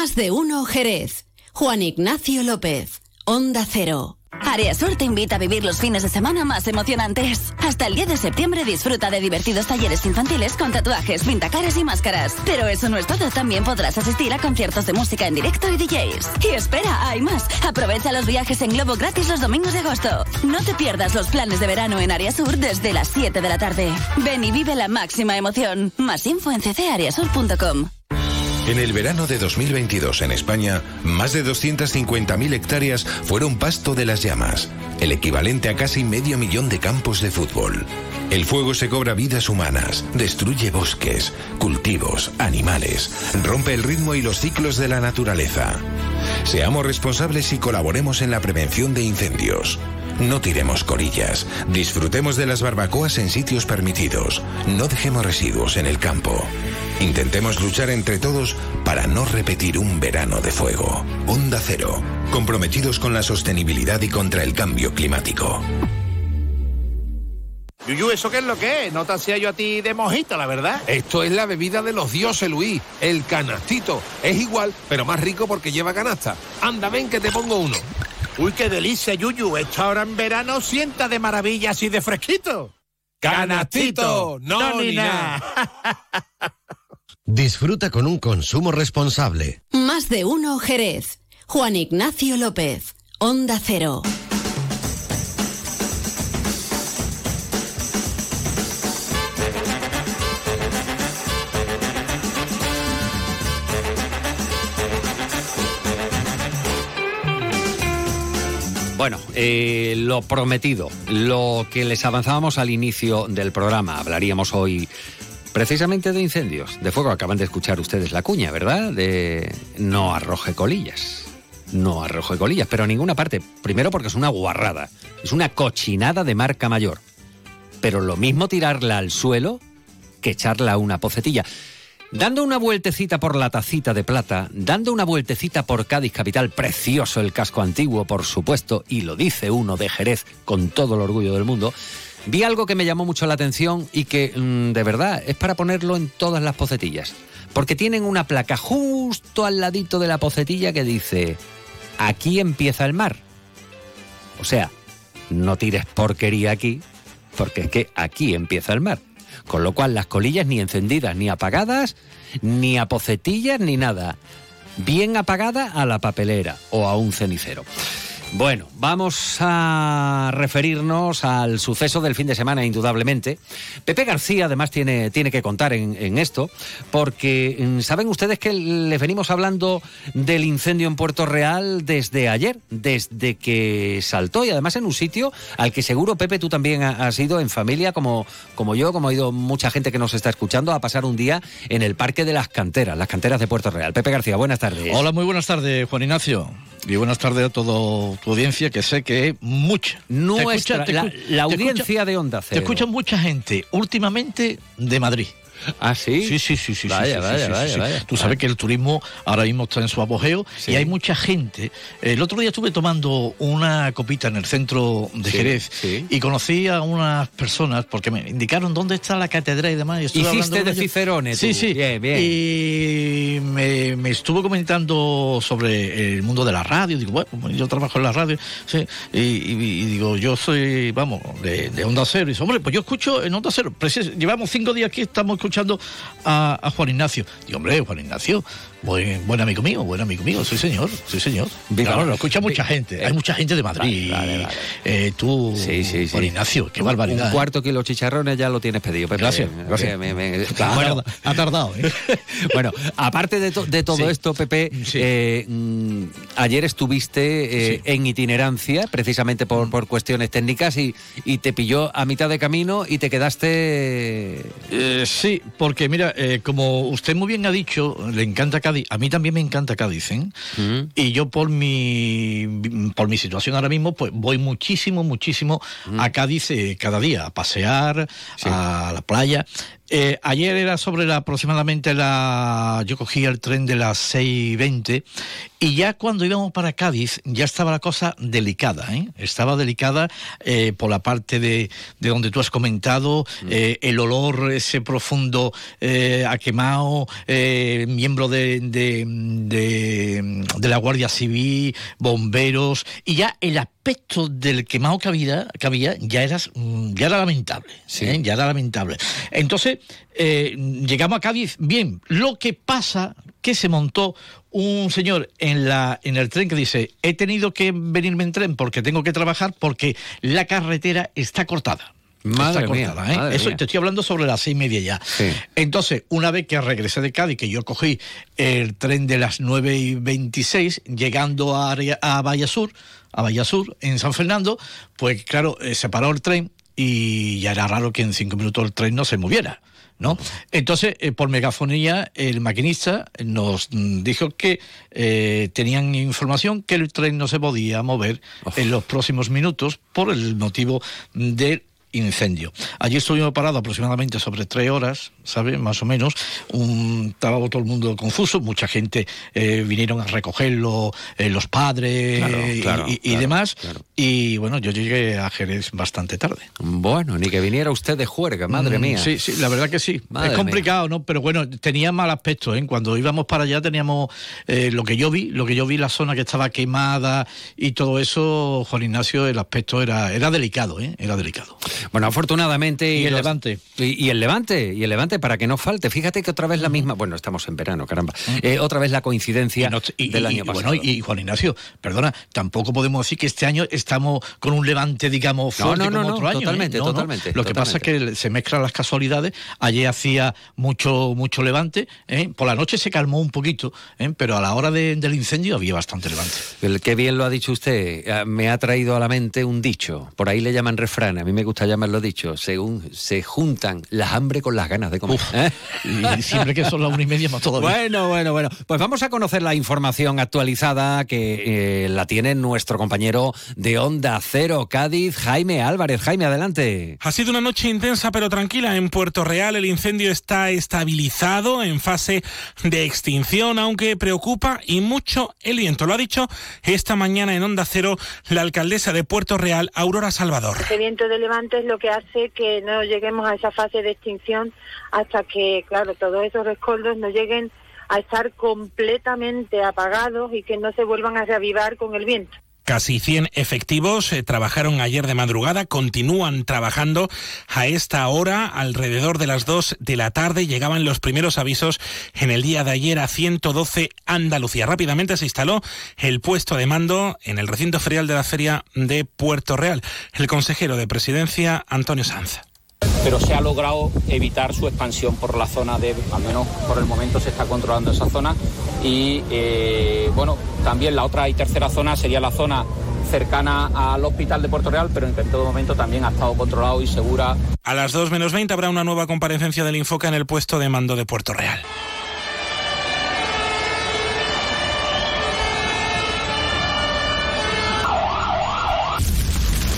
Más de uno Jerez. Juan Ignacio López. Onda Cero. Areasur te invita a vivir los fines de semana más emocionantes. Hasta el 10 de septiembre disfruta de divertidos talleres infantiles con tatuajes, pintacaras y máscaras. Pero eso no es todo, también podrás asistir a conciertos de música en directo y DJs. Y espera, hay más. Aprovecha los viajes en globo gratis los domingos de agosto. No te pierdas los planes de verano en Areasur desde las 7 de la tarde. Ven y vive la máxima emoción. Más info en ccareasur.com. En el verano de 2022 en España, más de 250.000 hectáreas fueron pasto de las llamas, el equivalente a casi medio millón de campos de fútbol. El fuego se cobra vidas humanas, destruye bosques, cultivos, animales, rompe el ritmo y los ciclos de la naturaleza. Seamos responsables y colaboremos en la prevención de incendios. No tiremos corillas, disfrutemos de las barbacoas en sitios permitidos, no dejemos residuos en el campo. Intentemos luchar entre todos para no repetir un verano de fuego. Onda Cero, comprometidos con la sostenibilidad y contra el cambio climático. Yuyu, ¿eso qué es lo que es? No te hacía yo a ti de mojito, la verdad. Esto es la bebida de los dioses, Luis, el canastito. Es igual, pero más rico porque lleva canasta. Anda, ven que te pongo uno. Uy, qué delicia, Yuyu. Esto ahora en verano sienta de maravilla así de fresquito. ¡Canastito! No, ni nada. Disfruta con un consumo responsable. Más de uno Jerez. Juan Ignacio López. Onda Cero. Bueno, eh, lo prometido, lo que les avanzábamos al inicio del programa, hablaríamos hoy precisamente de incendios, de fuego. Acaban de escuchar ustedes la cuña, ¿verdad? De no arroje colillas. No arroje colillas, pero a ninguna parte. Primero porque es una guarrada, es una cochinada de marca mayor. Pero lo mismo tirarla al suelo que echarla a una pocetilla. Dando una vueltecita por la tacita de plata, dando una vueltecita por Cádiz capital, precioso el casco antiguo, por supuesto, y lo dice uno de Jerez con todo el orgullo del mundo, vi algo que me llamó mucho la atención y que mm, de verdad es para ponerlo en todas las pocetillas. Porque tienen una placa justo al ladito de la pocetilla que dice, aquí empieza el mar. O sea, no tires porquería aquí, porque es que aquí empieza el mar. Con lo cual las colillas ni encendidas ni apagadas, ni a pocetillas ni nada. Bien apagada a la papelera o a un cenicero. Bueno, vamos a referirnos al suceso del fin de semana, indudablemente. Pepe García, además, tiene, tiene que contar en, en esto, porque mm, saben ustedes que les venimos hablando del incendio en Puerto Real desde ayer, desde que saltó, y además en un sitio al que seguro, Pepe, tú también ha- has ido en familia, como, como yo, como ha ido mucha gente que nos está escuchando, a pasar un día en el Parque de las Canteras, las canteras de Puerto Real. Pepe García, buenas tardes. Hola, muy buenas tardes, Juan Ignacio. Y buenas tardes a toda tu audiencia, que sé que es mucha. Nuestra- Te la- te audiencia de Onda Te Cero. escucha mucha gente, últimamente de Madrid. ¿Ah, sí? Sí, sí, sí, sí. Vaya, sí, vaya, sí, vaya, sí. vaya. Tú sabes que el turismo ahora mismo está en su apogeo y hay mucha gente. El otro día estuve tomando una copita en el centro de Jerez y conocí a unas personas porque me indicaron dónde está la catedral y demás. y estuve Hiciste hablando de. Cicerone, Sí, sí. Bien, bien. Y me, me estuvo comentando sobre el mundo de la radio. Digo, bueno, pues yo trabajo en la radio. Y, y- y digo, yo soy, vamos, de, de Onda Cero. Y dice, hombre, pues yo escucho en Onda Cero. Llevamos cinco días aquí, estamos escuchando escuchando a, a Juan Ignacio. Digo, hombre, Juan Ignacio, buen, buen amigo mío, buen amigo mío, sí señor, sí señor. Claro, lo escucha mucha gente, hay mucha gente de Madrid. Eh, tú, Juan Ignacio, qué barbaridad. Un cuarto kilo de chicharrones ya lo tienes pedido. Pepe. Gracias, Eh, gracias. me- me- Ha tardado, ha tardado, ¿eh? bueno, aparte de, to- de todo Sí. esto, Pepe, eh, mm, ayer estuviste eh, en itinerancia, precisamente por, por cuestiones técnicas, y, y te pilló a mitad de camino y te quedaste... Eh, sí, porque mira, eh, como usted muy bien ha dicho, le encanta Cádiz. A mí también me encanta Cádiz, ¿eh? Y yo por mi por mi situación ahora mismo, pues voy muchísimo, muchísimo a Cádiz eh, cada día, a pasear, a la playa. Eh, ayer era sobre la, aproximadamente la... Yo cogí el tren de las 6.20 y ya cuando íbamos para Cádiz ya estaba la cosa delicada, ¿eh? Estaba delicada eh, por la parte de, de donde tú has comentado, eh, el olor ese profundo eh, a quemado, miembro de, de, de- de la Guardia Civil, bomberos, y ya el aspecto del quemado que había, que había ya, era, mm, ya era lamentable, ¿eh? ya era lamentable. Entonces, eh, llegamos a Cádiz, bien, lo que pasa que se montó un señor en la en el tren que dice he tenido que venirme en tren porque tengo que trabajar porque la carretera está cortada Madre está mía, cortada, ¿eh? madre Eso mía. te estoy hablando sobre las seis y media ya. Entonces, una vez que regresé de Cádiz, que yo cogí el tren de las 9 y 26, llegando a, a Vallasur, a Vallasur, en San Fernando, pues claro, eh, se paró el tren y ya era raro que en cinco minutos el tren no se moviera. ¿No? Entonces, eh, por megafonía, el maquinista nos mm, dijo que eh, tenían información que el tren no se podía mover en los próximos minutos por el motivo del incendio. Allí estuvimos parados aproximadamente sobre tres horas, ¿sabes? Más o menos. Un, estaba todo el mundo confuso, mucha gente eh, vinieron a recogerlo, eh, los padres Claro, y- claro, y, y claro, demás. Y bueno, yo llegué a Jerez bastante tarde. Bueno, ni que viniera usted de juerga, madre Mm, mía. Sí, sí, la verdad que sí. Madre es complicado, ¿no? Pero bueno, tenía mal aspecto, ¿eh? Cuando íbamos para allá teníamos eh, lo que yo vi, lo que yo vi, la zona que estaba quemada y todo eso, Juan Ignacio, el aspecto era, era delicado, ¿eh? Era delicado. Bueno, afortunadamente. Y el los- Levante. Y, y el Levante, y el Levante, para que no falte. Fíjate que otra vez la misma. Bueno, estamos en verano, caramba. Eh, otra vez la coincidencia del año y, pasado. bueno, y, Juan Ignacio, perdona, tampoco podemos decir que este año estamos con un levante, digamos, fuerte no, no, como otro año. ¿eh? totalmente, totalmente, Lo que pasa es que se mezclan las casualidades. Ayer hacía mucho, mucho levante, ¿eh? por la noche se calmó un poquito, pero a la hora de- del incendio había bastante levante. El que bien lo ha dicho usted, me ha traído a la mente un dicho. Por ahí le llaman refrán, a mí me gusta llamarlo dicho. Según se juntan las hambre con las ganas de comer. ¿eh? Y siempre que son las una y media más todavía. Bueno, bueno, bueno. Pues vamos a conocer la información actualizada que eh, la tiene nuestro compañero de Onda Cero Cádiz, Jaime Álvarez. Jaime, adelante. Ha sido una noche intensa pero tranquila en Puerto Real. El incendio está estabilizado en fase de extinción, aunque preocupa y mucho el viento. Lo ha dicho esta mañana en Onda Cero la alcaldesa de Puerto Real, Aurora Salvador. Ese viento de levante es lo que hace que no lleguemos a esa fase de extinción hasta que, claro, todos esos rescoldos no lleguen a estar completamente apagados y que no se vuelvan a reavivar con el viento. Casi 100 efectivos eh, trabajaron ayer de madrugada, continúan trabajando a esta hora, alrededor de las 2 de la tarde. Llegaban los primeros avisos en el día de ayer a 112 Andalucía. Rápidamente se instaló el puesto de mando en el recinto ferial de la Feria de Puerto Real. El consejero de presidencia, Antonio Sanz. Pero se ha logrado evitar su expansión por la zona de, al menos por el momento se está controlando esa zona y eh, bueno, también la otra y tercera zona sería la zona cercana al hospital de Puerto Real, pero en todo momento también ha estado controlado y segura. A las 2 menos 20 habrá una nueva comparecencia del Infoca en el puesto de mando de Puerto Real.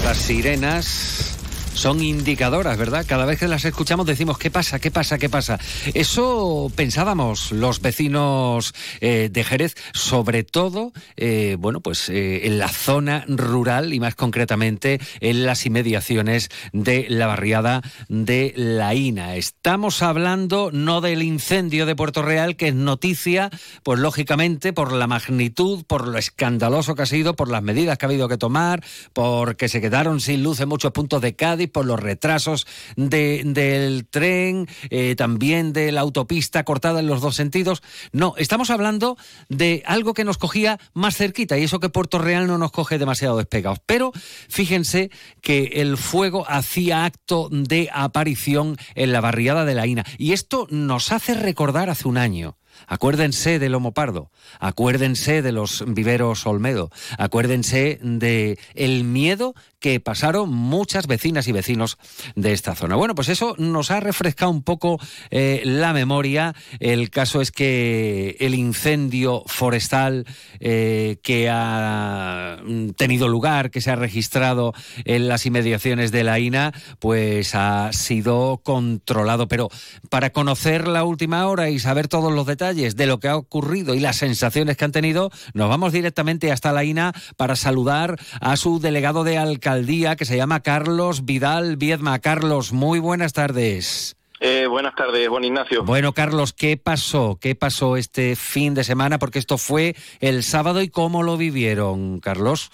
Las sirenas son indicadoras, ¿verdad? Cada vez que las escuchamos decimos, ¿qué pasa? ¿Qué pasa? ¿Qué pasa? Eso pensábamos los vecinos eh, de Jerez, sobre todo, eh, bueno, pues eh, en la zona rural y más concretamente en las inmediaciones de la barriada de La Ina. Estamos hablando no del incendio de Puerto Real, que es noticia, pues lógicamente por la magnitud, por lo escandaloso que ha sido, por las medidas que ha habido que tomar, porque se quedaron sin luz en muchos puntos de Cádiz Por los retrasos de- del tren, eh, también de la autopista cortada en los dos sentidos. No, estamos hablando de algo que nos cogía más cerquita y eso que Puerto Real no nos coge demasiado despegados. Pero fíjense que el fuego hacía acto de aparición en la barriada de la Ina. Y esto nos hace recordar hace un año. Acuérdense del Lomo Pardo, acuérdense de los viveros Olmedo, acuérdense de el miedo que pasaron muchas vecinas y vecinos de esta zona. Bueno, pues eso nos ha refrescado un poco eh, la memoria. El caso es que el incendio forestal eh, que ha tenido lugar, que se ha registrado en las inmediaciones de la INA, pues ha sido controlado. Pero para conocer la última hora y saber todos los detalles de lo que ha ocurrido y las sensaciones que han tenido, nos vamos directamente hasta la INA para saludar a su delegado de alcaldía que se llama Carlos Vidal Viedma. Carlos, muy buenas tardes. Eh, buenas tardes, Juan Ignacio. Bueno, Carlos, ¿qué pasó? ¿Qué pasó este fin de semana? Porque esto fue el sábado y cómo lo vivieron, Carlos.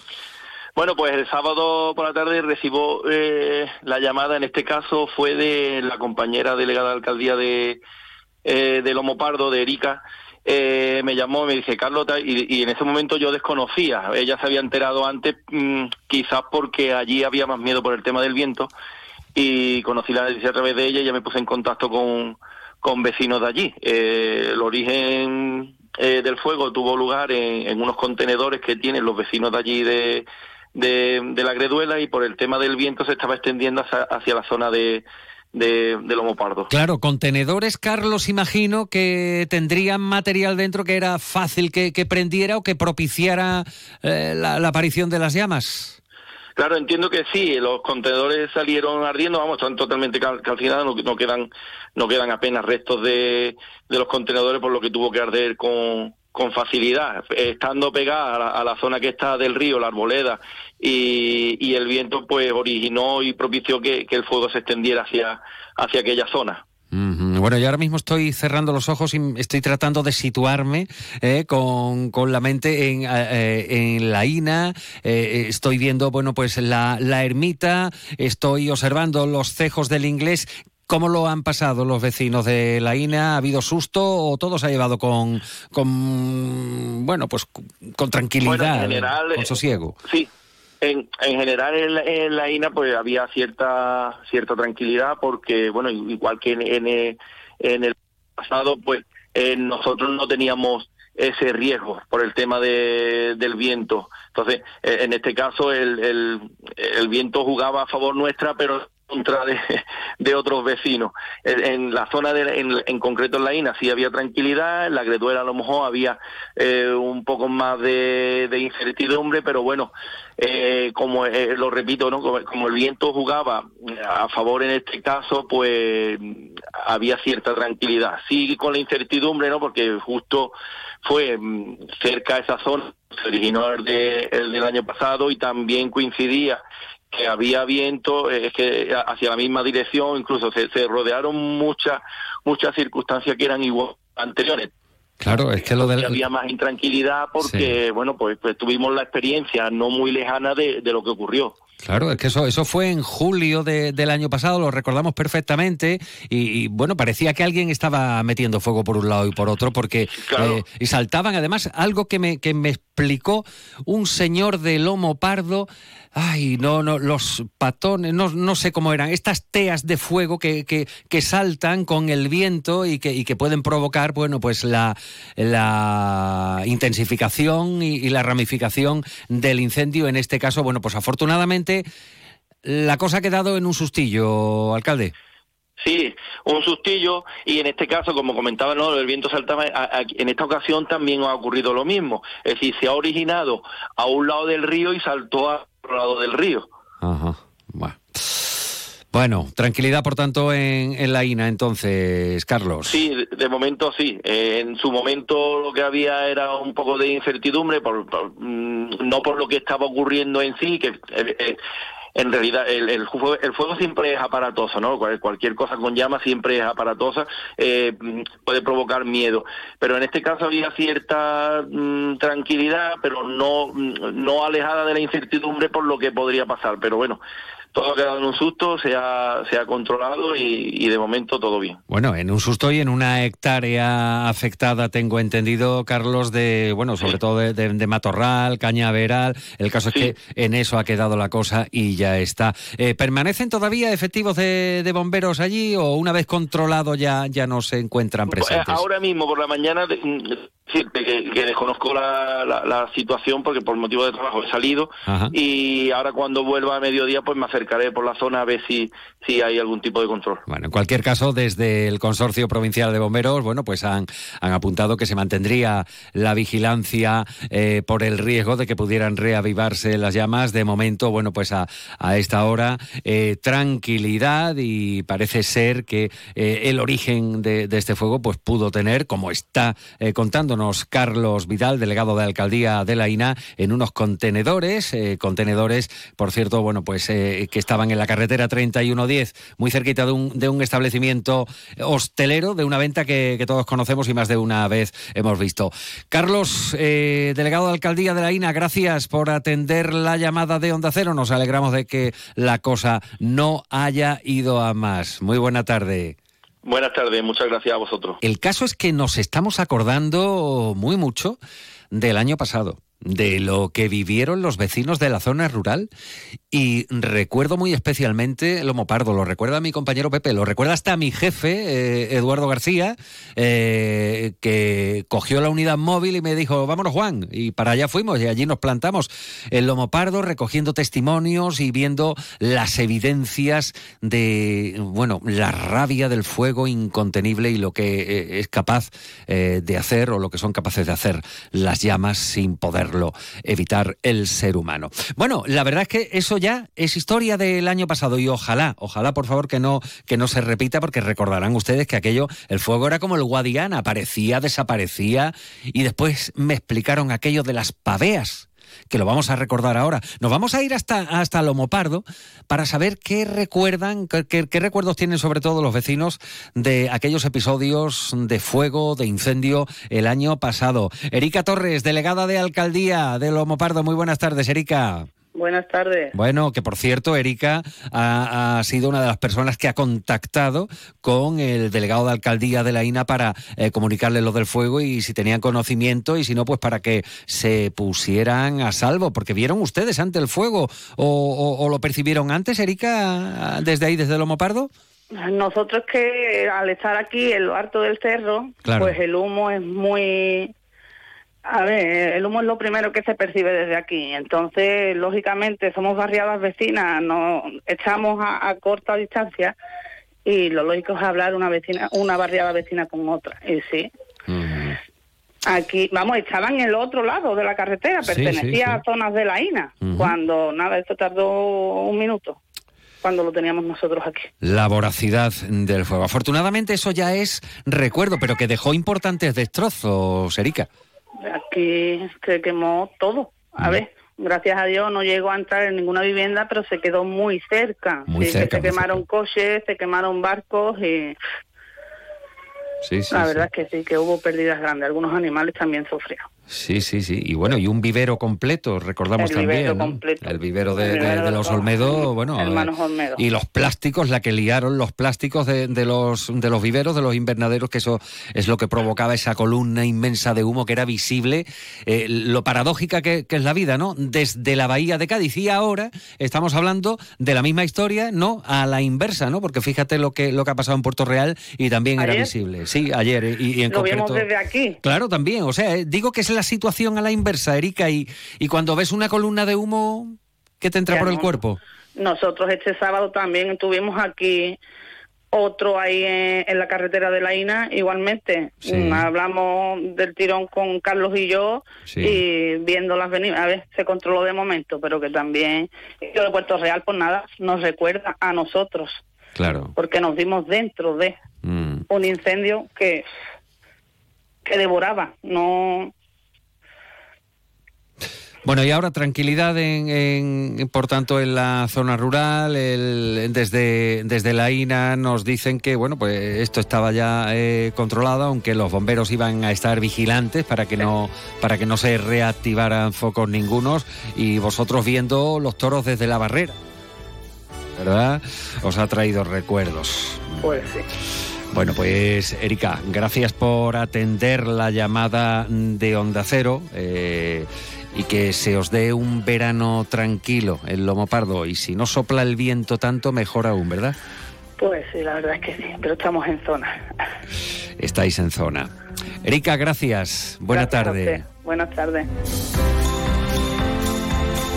Bueno, pues el sábado por la tarde recibo eh, la llamada, en este caso fue de la compañera delegada de alcaldía de, eh, de Lomo Pardo, de Erika. Eh, me llamó y me dice, Carlos, tal", y, y en ese momento yo desconocía. Ella se había enterado antes, mm, quizás porque allí había más miedo por el tema del viento, y conocí la noticia a través de ella y ya me puse en contacto con, con vecinos de allí. Eh, el origen eh, del fuego tuvo lugar en, en unos contenedores que tienen los vecinos de allí de, de, de la Greduela y por el tema del viento se estaba extendiendo hacia, hacia la zona de, de, de Lomo Pardo. Claro, contenedores, Carlos, imagino que tendrían material dentro que era fácil que, que prendiera o que propiciara eh, la, la aparición de las llamas. Claro, entiendo que sí, los contenedores salieron ardiendo, vamos, están totalmente cal- calcinados, no, no quedan no quedan apenas restos de, de los contenedores, por lo que tuvo que arder con, con facilidad, estando pegada a la, a la zona que está del río, la arboleda, y, y el viento pues originó y propició que, que el fuego se extendiera hacia, hacia aquella zona. Bueno, yo ahora mismo estoy cerrando los ojos y estoy tratando de situarme eh, con, con la mente en, eh, eh, en la INA. eh, estoy viendo, bueno, pues la, la ermita, estoy observando los cejos del inglés. ¿Cómo lo han pasado los vecinos de la INA? ¿Ha habido susto o todo se ha llevado con, con bueno, pues con tranquilidad, Bueno, en general, con eh, sosiego? Sí, en, en general en, la- en la INA pues había cierta cierta tranquilidad porque, bueno, igual que en, en, en el pasado, pues eh, nosotros no teníamos ese riesgo por el tema de, del viento. Entonces, eh, en este caso el, el, el viento jugaba a favor nuestra, pero contra de, otros vecinos. En, la zona, de, en, en concreto en la INA, sí había tranquilidad, en la Greduela a lo mejor había eh, un poco más de, incertidumbre, pero bueno, eh, como eh, lo repito, ¿no? Como, como el viento jugaba a favor en este caso, pues había cierta tranquilidad. Sí, con la incertidumbre, ¿no? Porque justo fue mm, cerca esa zona, se originó el, de- el del año pasado y también coincidía que había viento eh, es que hacia la misma dirección, incluso se, se rodearon muchas muchas circunstancias que eran igual anteriores. Claro, es que lo del... había más intranquilidad porque, bueno, pues, pues tuvimos la experiencia no muy lejana de, de lo que ocurrió. Claro, es que eso, eso fue en julio de- del año pasado, lo recordamos perfectamente, y, y, bueno, parecía que alguien estaba metiendo fuego por un lado y por otro, porque eh, y saltaban además algo que me, que me explicó un señor de lomo pardo, ay, no, no, los patones, no, no sé cómo eran, estas teas de fuego que, que, que saltan con el viento y que, y que pueden provocar, bueno, pues la, la intensificación y, la ramificación del incendio, en este caso, bueno, pues afortunadamente la cosa ha quedado en un sustillo, alcalde. Sí, un sustillo y en este caso, como comentaba, no, el viento saltaba. en esta ocasión también ha ocurrido lo mismo. Es decir, se ha originado a un lado del río y saltó a otro lado del río. Ajá. Bueno, tranquilidad, por tanto, en, en la INA, entonces, Carlos. Sí, de- de momento sí. Eh, en su momento lo que había era un poco de incertidumbre, por, por, mm, no por lo que estaba ocurriendo en sí, que eh, eh, en realidad el, fuego, siempre es aparatoso, ¿no? Cual- Cualquier cosa con llama siempre es aparatosa, eh, puede provocar miedo. Pero en este caso había cierta mm, tranquilidad, pero no, mm, no alejada de la incertidumbre por lo que podría pasar. Pero bueno, todo ha quedado en un susto, se ha, se ha controlado y, y de momento todo bien. Bueno, en un susto y en una hectárea afectada, tengo entendido, Carlos, de, bueno, sobre todo de, de- de matorral, cañaveral. El caso es que en eso ha quedado la cosa y ya está. Eh, ¿Permanecen todavía efectivos de, de bomberos allí o una vez controlado ya, ya no se encuentran Eh, presentes? Ahora mismo por la mañana mm, decirte que, que desconozco la, la- la situación porque por motivo de trabajo he salido Ajá. y ahora cuando vuelva a mediodía pues me por la zona a ver si, si hay algún tipo de control. Bueno, en cualquier caso, desde el Consorcio Provincial de Bomberos, bueno, pues han, han apuntado que se mantendría la vigilancia eh, por el riesgo de que pudieran reavivarse las llamas. De momento, bueno, pues a, a esta hora, eh, tranquilidad y parece ser que eh, el origen de, este fuego pues pudo tener, como está eh, contándonos Carlos Vidal, delegado de Alcaldía de la INA, en unos contenedores, contenedores, por cierto, bueno, pues que estaban en la carretera 3110, muy cerquita de un, de un establecimiento hostelero, de una venta que, que todos conocemos y más de una vez hemos visto. Carlos, eh, delegado de Alcaldía de la INA, gracias por atender la llamada de Onda Cero. Nos alegramos de que la cosa no haya ido a más. Muy buena tarde. Buenas tardes, muchas gracias a vosotros. El caso es que nos estamos acordando muy mucho del año pasado, de lo que vivieron los vecinos de la zona rural. Y recuerdo muy especialmente Lomo Pardo, lo recuerda mi compañero Pepe, lo recuerda hasta mi jefe, eh, Eduardo García, eh, que cogió la unidad móvil y me dijo, vámonos Juan, y para allá fuimos y allí nos plantamos. En Lomo Pardo recogiendo testimonios y viendo las evidencias de, bueno, la rabia del fuego incontenible y lo que eh, es capaz de hacer o lo que son capaces de hacer las llamas sin evitar el ser humano. Bueno, la verdad es que eso ya es historia del año pasado y ojalá, ojalá por favor que no, que no se repita porque recordarán ustedes que aquello, el fuego era como el Guadiana, aparecía, desaparecía y después me explicaron aquello de las paveas que lo vamos a recordar ahora. Nos vamos a ir hasta, hasta Lomopardo para saber qué recuerdan, qué, qué- recuerdos tienen sobre todo los vecinos de aquellos episodios de fuego, de incendio el año pasado. Erika Torres, delegada de Alcaldía de Lomopardo. Muy buenas tardes, Erika. Buenas tardes. Bueno, que por cierto, Erika ha, ha sido una de las personas que ha contactado con el delegado de alcaldía de la INA para eh, comunicarle lo del fuego y si tenían conocimiento y si no, pues para que se pusieran a salvo, porque vieron ustedes ante el fuego o, o- o lo percibieron antes, Erika, desde ahí, desde Lomo Pardo. Nosotros que al estar aquí en lo alto del cerro, Claro. pues el humo es muy... A ver, el humo es lo primero que se percibe desde aquí. Entonces, lógicamente, somos barriadas vecinas, nos echamos a, a corta distancia y lo lógico es hablar una vecina, una barriada vecina con otra. Y sí, aquí, vamos, estaba en el otro lado de la carretera, Sí, pertenecía sí, sí. a zonas de la INA, cuando nada, esto tardó un minuto, cuando lo teníamos nosotros aquí. La voracidad del fuego. Afortunadamente eso ya es recuerdo, pero que dejó importantes destrozos, Erika. Aquí se quemó todo. A ver, gracias a Dios no llegó a entrar en ninguna vivienda, pero se quedó muy cerca. Muy Sí, cerca, que se muy quemaron coches, se quemaron barcos y Sí, sí, la verdad es que sí, que hubo pérdidas grandes. Algunos animales también sufrieron. Sí, sí, sí. Y bueno, y un vivero completo, recordamos El también. vivero ¿no? completo. El vivero de, El vivero de de los Olmedo, bueno. hermanos eh, Olmedo. Y los plásticos, la que liaron los plásticos de, de los, de los viveros, de los invernaderos, que eso es lo que provocaba esa columna inmensa de humo que era visible. Eh, lo paradójica que, que es la vida, ¿no? Desde la bahía de Cádiz. Y ahora estamos hablando de la misma historia, ¿no? A la inversa, ¿no? Porque fíjate lo que, lo que ha pasado en Puerto Real y también era visible. Sí, ayer. eh, Y, y en Lo concreto. vimos desde aquí. Claro, también. O sea, eh, digo que es la situación a la inversa, Erika, y, y cuando ves una columna de humo, ¿qué te entra Ya por el cuerpo? Nosotros este sábado también tuvimos aquí otro ahí en, en la carretera de la INA, igualmente. Sí. Mm, Hablamos del tirón con Carlos y yo Sí. y viendo las venir. A ver, se controló de momento, pero que también yo de Puerto Real, pues nada, nos recuerda a nosotros, Claro. porque nos vimos dentro de Mm. un incendio que, que devoraba, no Bueno, y ahora tranquilidad en, en- por tanto, en la zona rural. el- desde, desde la INA nos dicen que, bueno, pues esto estaba ya eh, controlado, aunque los bomberos iban a estar vigilantes para que no, para que no se reactivaran focos ningunos. Y vosotros viendo los toros desde la barrera. ¿verdad? Os ha traído recuerdos. Pues sí. Bueno, pues Erika, gracias por atender la llamada de Onda Cero eh, y que se os dé un verano tranquilo en Lomo Pardo. Y si no sopla el viento tanto, mejor aún, ¿verdad? Pues sí, la verdad es que sí, pero estamos en zona. Estáis en zona. Erika, gracias. Buena Gracias tarde. Buenas tardes.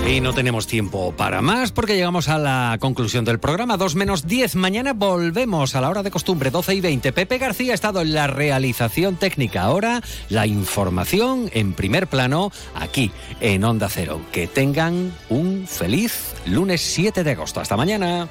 Y no tenemos tiempo para más porque llegamos a la conclusión del programa. 2 menos 10. Mañana volvemos a la hora de costumbre, 12 y 20. Pepe García ha estado en la realización técnica. Ahora la información en primer plano aquí en Onda Cero. Que tengan un feliz lunes 7 de agosto. Hasta mañana.